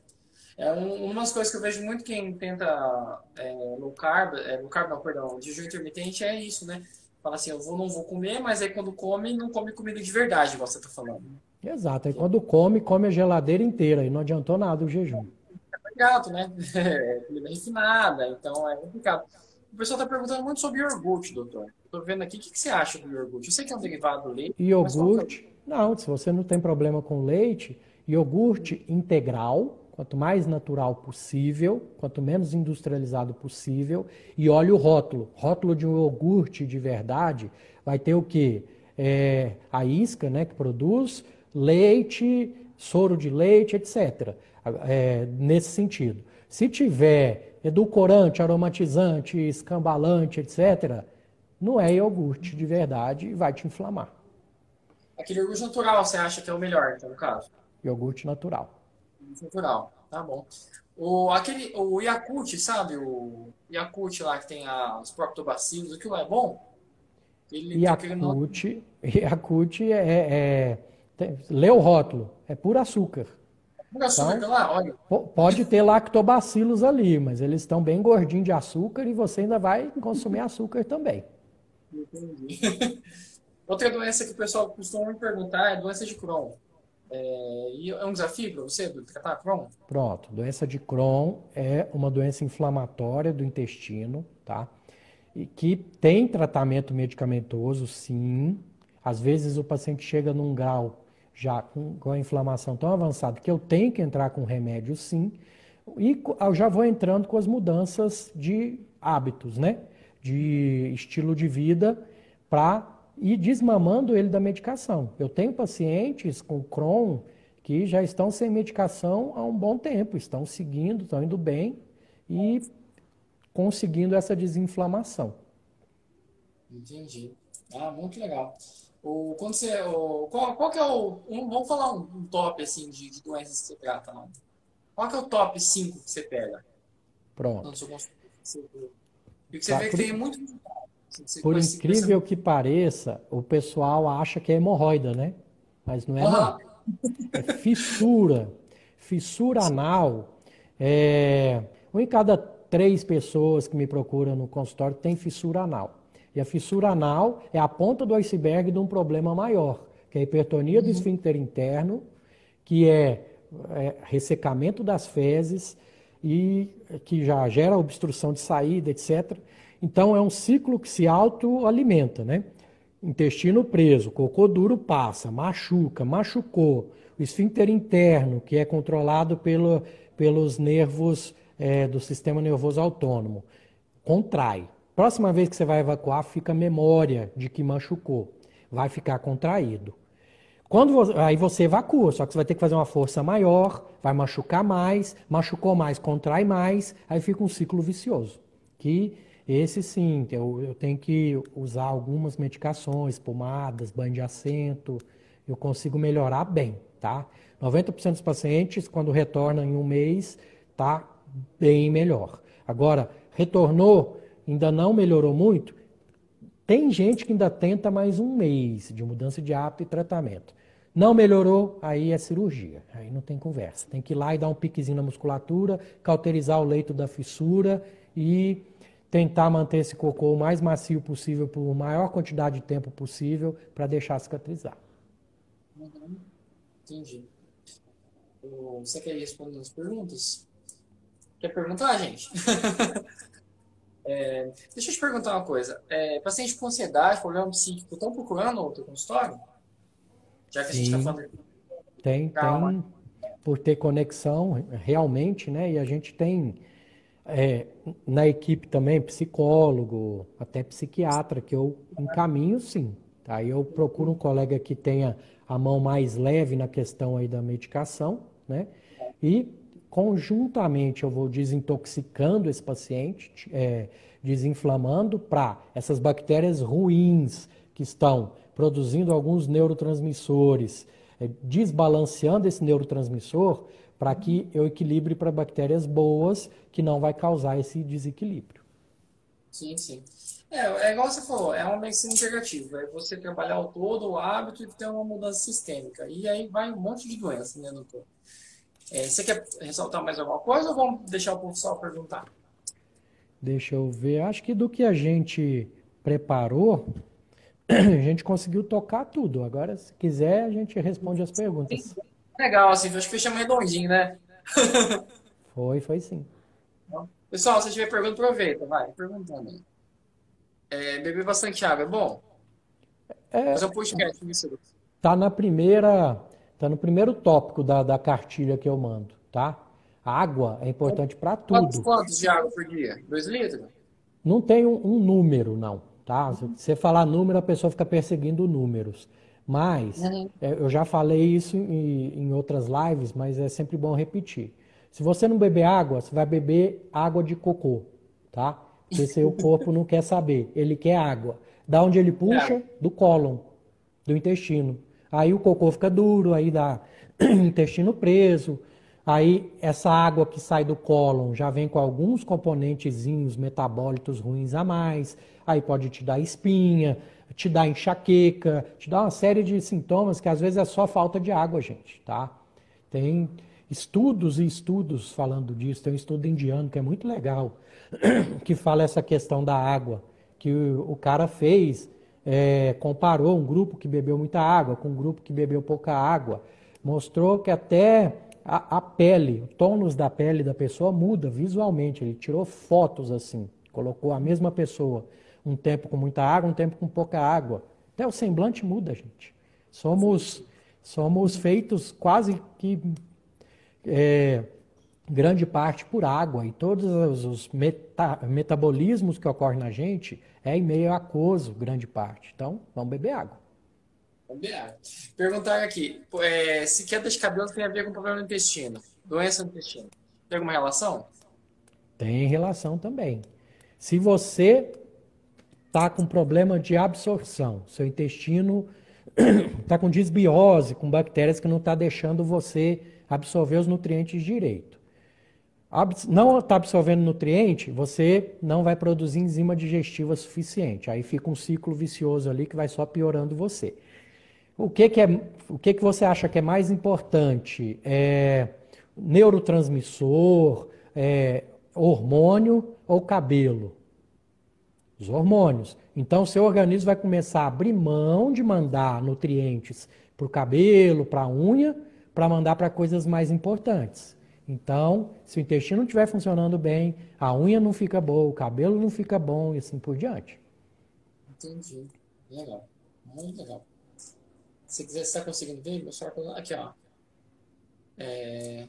É um, uma das coisas que eu vejo muito quem tenta é, low carb, é, low carb não, perdão, jejum intermitente é isso, né? Fala assim, eu vou, não vou comer, mas aí quando come, não come comida de verdade, igual você está falando. Exato, aí quando come, come a geladeira inteira e não adiantou nada o jejum. É complicado, né? É comida refinada, então é complicado. O pessoal está perguntando muito sobre iogurte, doutor. Estou vendo aqui, o que, que, você acha do iogurte? Eu sei que é um derivado do leite. Iogurte? Não, se você não tem problema com leite, Iogurte integral, quanto mais natural possível, quanto menos industrializado possível, e olha o rótulo. Rótulo de um iogurte de verdade vai ter o quê? É, a isca né, que produz, leite, soro de leite, etc. É, nesse sentido. Se tiver edulcorante, aromatizante, escambalante, etc., não é iogurte de verdade e vai te inflamar. Aquele iogurte natural você acha que é o melhor, então, no caso? Iogurte natural. Natural, tá bom. O, aquele, o Yakult, sabe? O Yakult lá que tem a, os proctobacilos, aquilo é bom? Ele Yakult, *laughs* Yakult é, é, tem, lê o rótulo, é puro açúcar. Puro açúcar, então, lá, olha. Pode ter lactobacilos ali, mas eles estão bem gordinhos de açúcar e você ainda vai consumir açúcar também. Entendi. *laughs* Outra doença que o pessoal costuma me perguntar é a doença de Crohn. É, e é um desafio para você tratar Crohn? Pronto. Doença de Crohn é uma doença inflamatória do intestino, tá? E que tem tratamento medicamentoso, sim. Às vezes o paciente chega num grau já com, com a inflamação tão avançada que eu tenho que entrar com remédio, sim. E eu já vou entrando com as mudanças de hábitos, né? De estilo de vida para e desmamando ele da medicação. Eu tenho pacientes com Crohn que já estão sem medicação há um bom tempo, estão seguindo, estão indo bem e conseguindo essa desinflamação. Entendi. Ah, muito legal. O, quando você, o, qual, qual que é o. Um, vamos falar um, um, top assim, de, de doenças que você trata, não? Qual que é o top 5 que você pega? Pronto. E que você tá, vê que por, tem muito. Assim, por incrível que pareça, o pessoal acha que é hemorroida, né? Mas não é, uhum. não. É fissura. Fissura anal. É, um em cada três pessoas que me procuram no consultório tem fissura anal. E a fissura anal é a ponta do iceberg de um problema maior, que é a hipertonia do uhum. esfíncter interno, que é, é ressecamento das fezes e que já gera obstrução de saída, etc. Então é um ciclo que se autoalimenta, né? Intestino preso, cocô duro passa, machuca, machucou. O esfíncter interno, que é controlado pelo, pelos nervos é, do sistema nervoso autônomo, contrai. Próxima vez que você vai evacuar, fica memória de que machucou. Vai ficar contraído. Quando você, aí você evacua, só que você vai ter que fazer uma força maior, vai machucar mais, machucou mais, contrai mais, aí fica um ciclo vicioso. Que esse sim, eu, eu tenho que usar algumas medicações, pomadas, banho de assento, eu consigo melhorar bem, tá? 90% dos pacientes, quando retornam em um mês, tá bem melhor. Agora, retornou, ainda não melhorou muito, tem gente que ainda tenta mais um mês de mudança de hábito e tratamento. Não melhorou, aí é cirurgia. Aí não tem conversa. Tem que ir lá e dar um piquezinho na musculatura, cauterizar o leito da fissura e tentar manter esse cocô o mais macio possível por maior quantidade de tempo possível para deixar cicatrizar. Uhum. Entendi. Você quer responder as perguntas? Quer perguntar, gente? *laughs* é, deixa eu te perguntar uma coisa. É, paciente com ansiedade, problema psíquico, estão procurando outro consultório? Já que Sim, a gente está falando. Tem, tem. Por ter conexão, realmente, né? E a gente tem é, na equipe também psicólogo, até psiquiatra, que eu encaminho sim. Tá? Eu procuro um colega que tenha a mão mais leve na questão aí da medicação, né? E conjuntamente eu vou desintoxicando esse paciente, é, desinflamando para essas bactérias ruins que estão produzindo alguns neurotransmissores, é, desbalanceando esse neurotransmissor para que eu equilibre para bactérias boas que não vai causar esse desequilíbrio. Sim, sim. É, é igual você falou, é uma medicina integrativa. É você trabalhar o todo, o hábito e ter uma mudança sistêmica. E aí vai um monte de doença, né, doutor? É, você quer ressaltar mais alguma coisa ou vamos deixar o pessoal perguntar? Deixa eu ver. Acho que do que a gente preparou, *clears throat* a gente conseguiu tocar tudo. Agora, se quiser, a gente responde as perguntas. Legal, assim, acho que fechamos redondinho, né? *laughs* foi, foi sim. Pessoal, se tiver pergunta, aproveita, vai, perguntando aí. É, beber bastante água é bom? É, Fazer um podcast nisso. Tá na primeira Está no primeiro tópico da, da cartilha que eu mando, tá? água é importante para tudo. Quantos, quantos de água por dia? Dois litros? Não tem um, um número, não, tá? Se você falar número, a pessoa fica perseguindo números. Mas, uhum. é, eu já falei isso em, em outras lives, mas é sempre bom repetir. Se você não beber água, você vai beber água de cocô, tá? Porque seu *laughs* corpo não quer saber, ele quer água. Da onde ele puxa? É. Do cólon, do intestino. Aí o cocô fica duro, aí dá *clears throat* intestino preso. Aí essa água que sai do cólon já vem com alguns componentezinhos metabólitos ruins a mais. Aí pode te dar espinha, te dar enxaqueca, te dar uma série de sintomas que às vezes é só falta de água, gente, tá? Tem estudos e estudos falando disso. Tem um estudo indiano que é muito legal, *clears throat* que fala essa questão da água, que o, o cara fez é, comparou um grupo que bebeu muita água com um grupo que bebeu pouca água. Mostrou que até a, a pele, o tônus da pele da pessoa muda visualmente. Ele tirou fotos assim, colocou a mesma pessoa um tempo com muita água, um tempo com pouca água. Até o semblante muda, gente. Somos, somos feitos quase que é, grande parte por água e todos os meta, metabolismos que ocorrem na gente é em meio aquoso, grande parte. Então, vamos beber água. Vamos beber água. Perguntar aqui, é, se queda de cabelo tem a ver com problema no intestino, doença no intestino, tem alguma relação? Tem relação também. Se você está com problema de absorção. Seu intestino está *clears throat* com desbiose, com bactérias que não está deixando você absorver os nutrientes direito. Não está absorvendo nutriente, você não vai produzir enzima digestiva suficiente. Aí fica um ciclo vicioso ali que vai só piorando você. O que, que, é, o que, que você acha que é mais importante? É neurotransmissor, é, hormônio ou cabelo? Os hormônios. Então, seu organismo vai começar a abrir mão de mandar nutrientes para o cabelo, para a unha, para mandar para coisas mais importantes. Então, se o intestino não estiver funcionando bem, a unha não fica boa, o cabelo não fica bom e assim por diante. Entendi. Legal. Muito legal. Se quiser, você está conseguindo ver? Meu celular aqui, ó. É...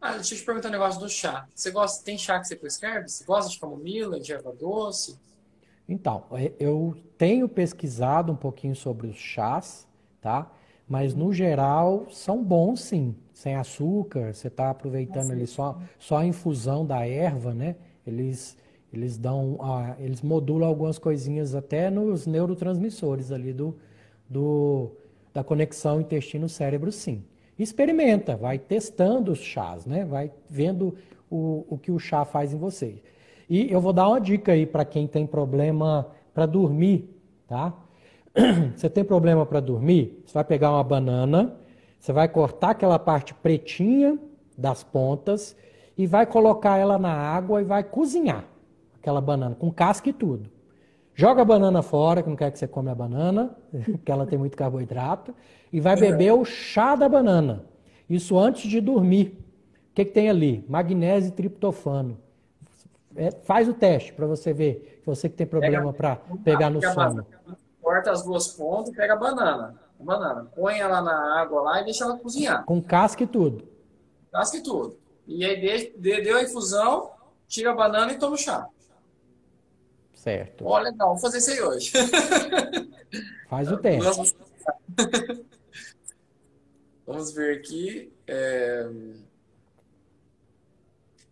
Ah, deixa eu te perguntar um negócio do chá. Você gosta, tem chá que você prescreve? Você gosta de camomila, de erva doce? Então, é, eu tenho pesquisado um pouquinho sobre os chás, tá? Mas no geral são bons sim, sem açúcar. Você está aproveitando ali só, só a infusão da erva, né? Eles eles dão, ah, eles modulam algumas coisinhas até nos neurotransmissores ali do, do da conexão intestino-cérebro, sim experimenta, vai testando os chás, né? Vai vendo o, o que o chá faz em você. E eu vou dar uma dica aí para quem tem problema para dormir, tá? *clears throat* Você tem problema para dormir? Você vai pegar uma banana, você vai cortar aquela parte pretinha das pontas e vai colocar ela na água e vai cozinhar aquela banana com casca e tudo. Joga a banana fora, que não quer que você come a banana, *laughs* porque ela tem muito carboidrato, e vai beber o chá da banana. Isso antes de dormir. O que, que tem ali? Magnésio e triptofano. É, faz o teste para você ver. Você que tem problema para pegar no sono. Corta as duas pontas e pega a banana. A banana. Põe ela na água lá e deixa ela cozinhar. Com casca e tudo. Casca e tudo. E aí deu a infusão, tira a banana e toma o chá. Certo. Ó, legal, vou fazer isso aí hoje. *laughs* Faz o teste. Vamos, *laughs* Vamos ver aqui. É...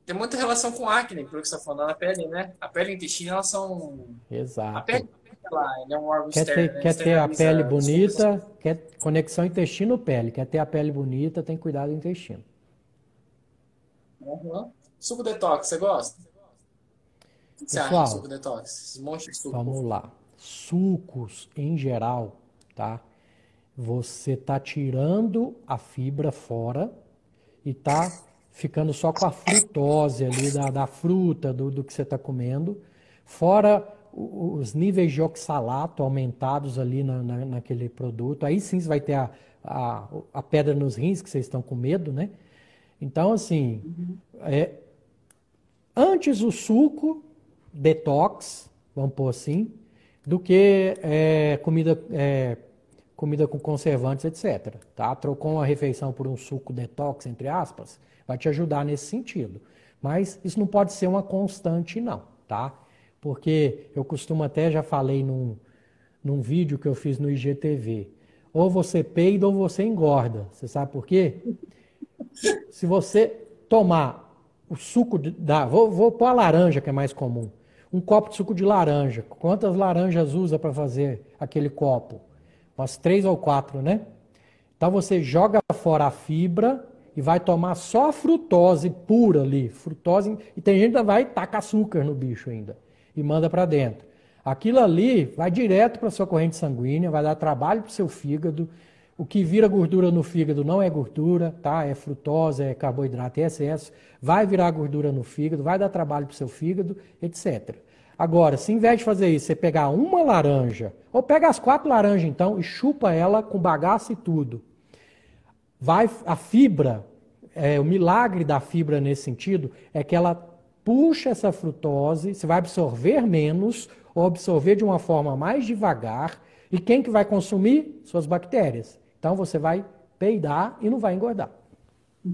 Tem muita relação com acne, pelo que você está falando, na pele, né? A pele e o intestino, elas são. Exato. A pele ela é um órgão quer externo, ter, quer ter a pele bonita, quer conexão intestino-pele. Quer ter a pele bonita, tem que cuidar do intestino. Uhum. Suco detox, você gosta? Pessoal, suco detox? de suco. Vamos lá. Sucos, em geral, tá? Você está tirando a fibra fora e está ficando só com a frutose ali da, da fruta, do, do que você está comendo. Fora os níveis de oxalato aumentados ali na, na, naquele produto. Aí sim você vai ter a, a, a, pedra nos rins, que vocês estão com medo, né? Então, assim, uhum. é, antes o suco detox, vamos pôr assim, do que é, comida, é, comida com conservantes, etc. Tá? Trocou uma refeição por um suco detox, entre aspas, vai te ajudar nesse sentido. Mas isso não pode ser uma constante, não, tá? Porque eu costumo até, já falei num, num vídeo que eu fiz no IGTV, ou você peida ou você engorda. Você sabe por quê? Se você tomar o suco da. Vou, vou pôr a laranja, que é mais comum um copo de suco de laranja. Quantas laranjas usa para fazer aquele copo? Umas três ou quatro, né? Então você joga fora a fibra e vai tomar só a frutose pura ali. Frutose. E tem gente que vai tacar açúcar no bicho ainda e manda para dentro. Aquilo ali vai direto para sua corrente sanguínea, vai dar trabalho para o seu fígado. O que vira gordura no fígado não é gordura, tá? É frutose, é carboidrato, é excesso. Vai virar gordura no fígado, vai dar trabalho para o seu fígado, etc. Agora, se em vez de fazer isso, você pegar uma laranja, ou pega as quatro laranjas então e chupa ela com bagaço e tudo, vai a fibra, é, o milagre da fibra nesse sentido é que ela puxa essa frutose, você vai absorver menos ou absorver de uma forma mais devagar, e quem que vai consumir? Suas bactérias. Então você vai peidar e não vai engordar. *laughs*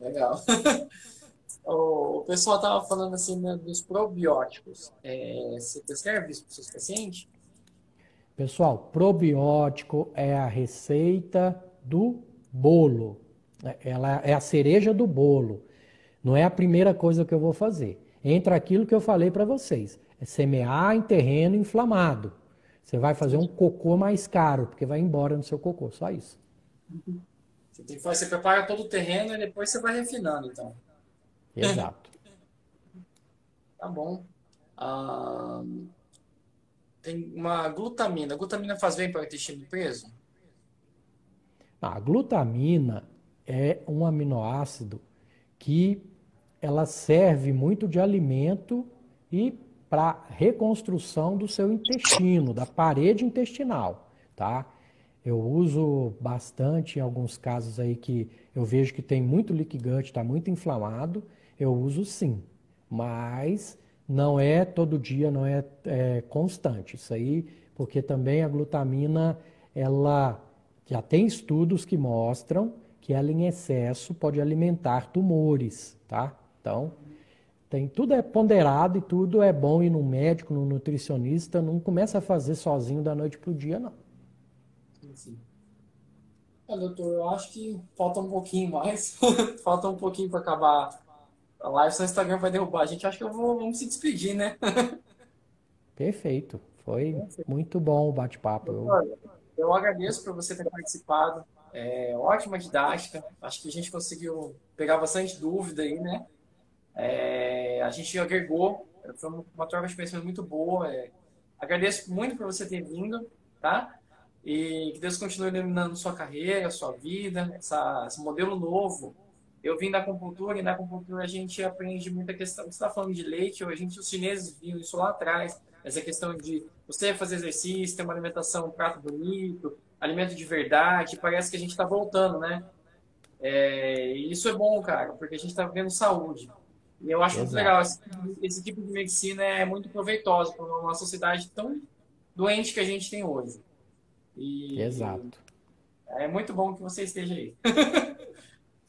Legal. *laughs* O pessoal estava falando assim né, dos probióticos. É, você prescreve isso para os seus pacientes? Pessoal, probiótico é a receita do bolo. Ela é a cereja do bolo. Não é a primeira coisa que eu vou fazer. Entra aquilo que eu falei para vocês. semear em terreno inflamado. Você vai fazer um cocô mais caro, porque vai embora no seu cocô, só isso. Você, tem você prepara todo o terreno e depois você vai refinando, então. Exato. *laughs* tá bom. Ah, tem uma glutamina. A glutamina faz bem para o intestino preso? A glutamina é um aminoácido que ela serve muito de alimento e para reconstrução do seu intestino, da parede intestinal, tá? Eu uso bastante em alguns casos aí que eu vejo que tem muito gut, está muito inflamado, eu uso sim, mas não é todo dia, não é, é constante. Isso aí, porque também a glutamina, ela já tem estudos que mostram que ela em excesso pode alimentar tumores, tá? Então, tem, tudo é ponderado e tudo é bom ir no médico, no nutricionista, não começa a fazer sozinho da noite para o dia, não. Sim. É, doutor, eu acho que falta um pouquinho mais. *laughs* falta um pouquinho para acabar a live, senão o Instagram vai derrubar a gente. Acho que eu vou vamos se despedir, né? *laughs* Perfeito. Foi muito bom o bate-papo. Eu... eu agradeço por você ter participado. É, ótima didática. Acho que a gente conseguiu pegar bastante dúvida aí, né? É, a gente agregou. Foi uma troca de conhecimento muito boa. É, agradeço muito por você ter vindo, tá? E que Deus continue iluminando sua carreira, sua vida, essa, esse modelo novo. Eu vim da acupuntura e na acupuntura a gente aprende muita questão. Você está falando de leite, a gente, os chineses viam isso lá atrás. Essa questão de você fazer exercício, ter uma alimentação, um prato bonito, alimento de verdade, parece que a gente está voltando, né? É, isso é bom, cara, porque a gente está vendo saúde. E eu acho Exato. muito legal. Esse, esse, tipo de medicina é muito proveitosa para uma sociedade tão doente que a gente tem hoje. E, Exato. É muito bom que você esteja aí. *laughs*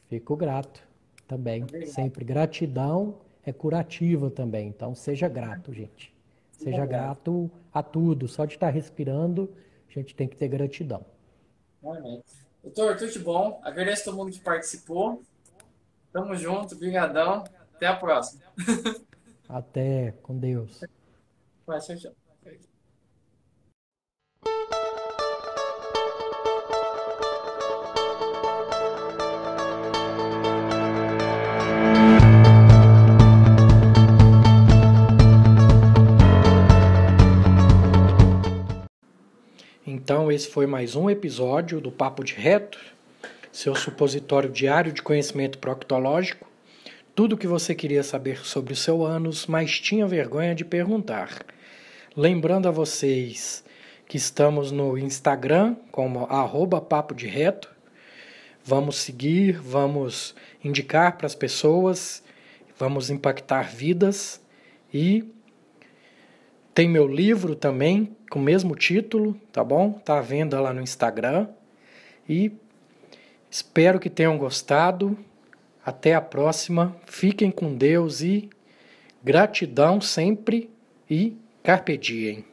Fico grato também. Sempre. Gratidão é curativa também. Então, seja grato, gente. Seja grato a tudo. Só de estar respirando a gente tem que ter gratidão. Amém. Doutor, tudo de bom. Agradeço a todo mundo que participou. Tamo junto, brigadão. Até a próxima. Até, com Deus. Vai, tchau, tchau. Então, esse foi mais um episódio do Papo de Reto, seu supositório diário de conhecimento proctológico. Tudo o que você queria saber sobre o seu ânus, mas tinha vergonha de perguntar. Lembrando a vocês que estamos no Instagram como arroba Papo de Reto. Vamos seguir, vamos indicar para as pessoas, vamos impactar vidas e tem meu livro também, com o mesmo título, tá bom? Tá à venda lá no Instagram. E espero que tenham gostado. Até a próxima. Fiquem com Deus e gratidão sempre e carpe diem.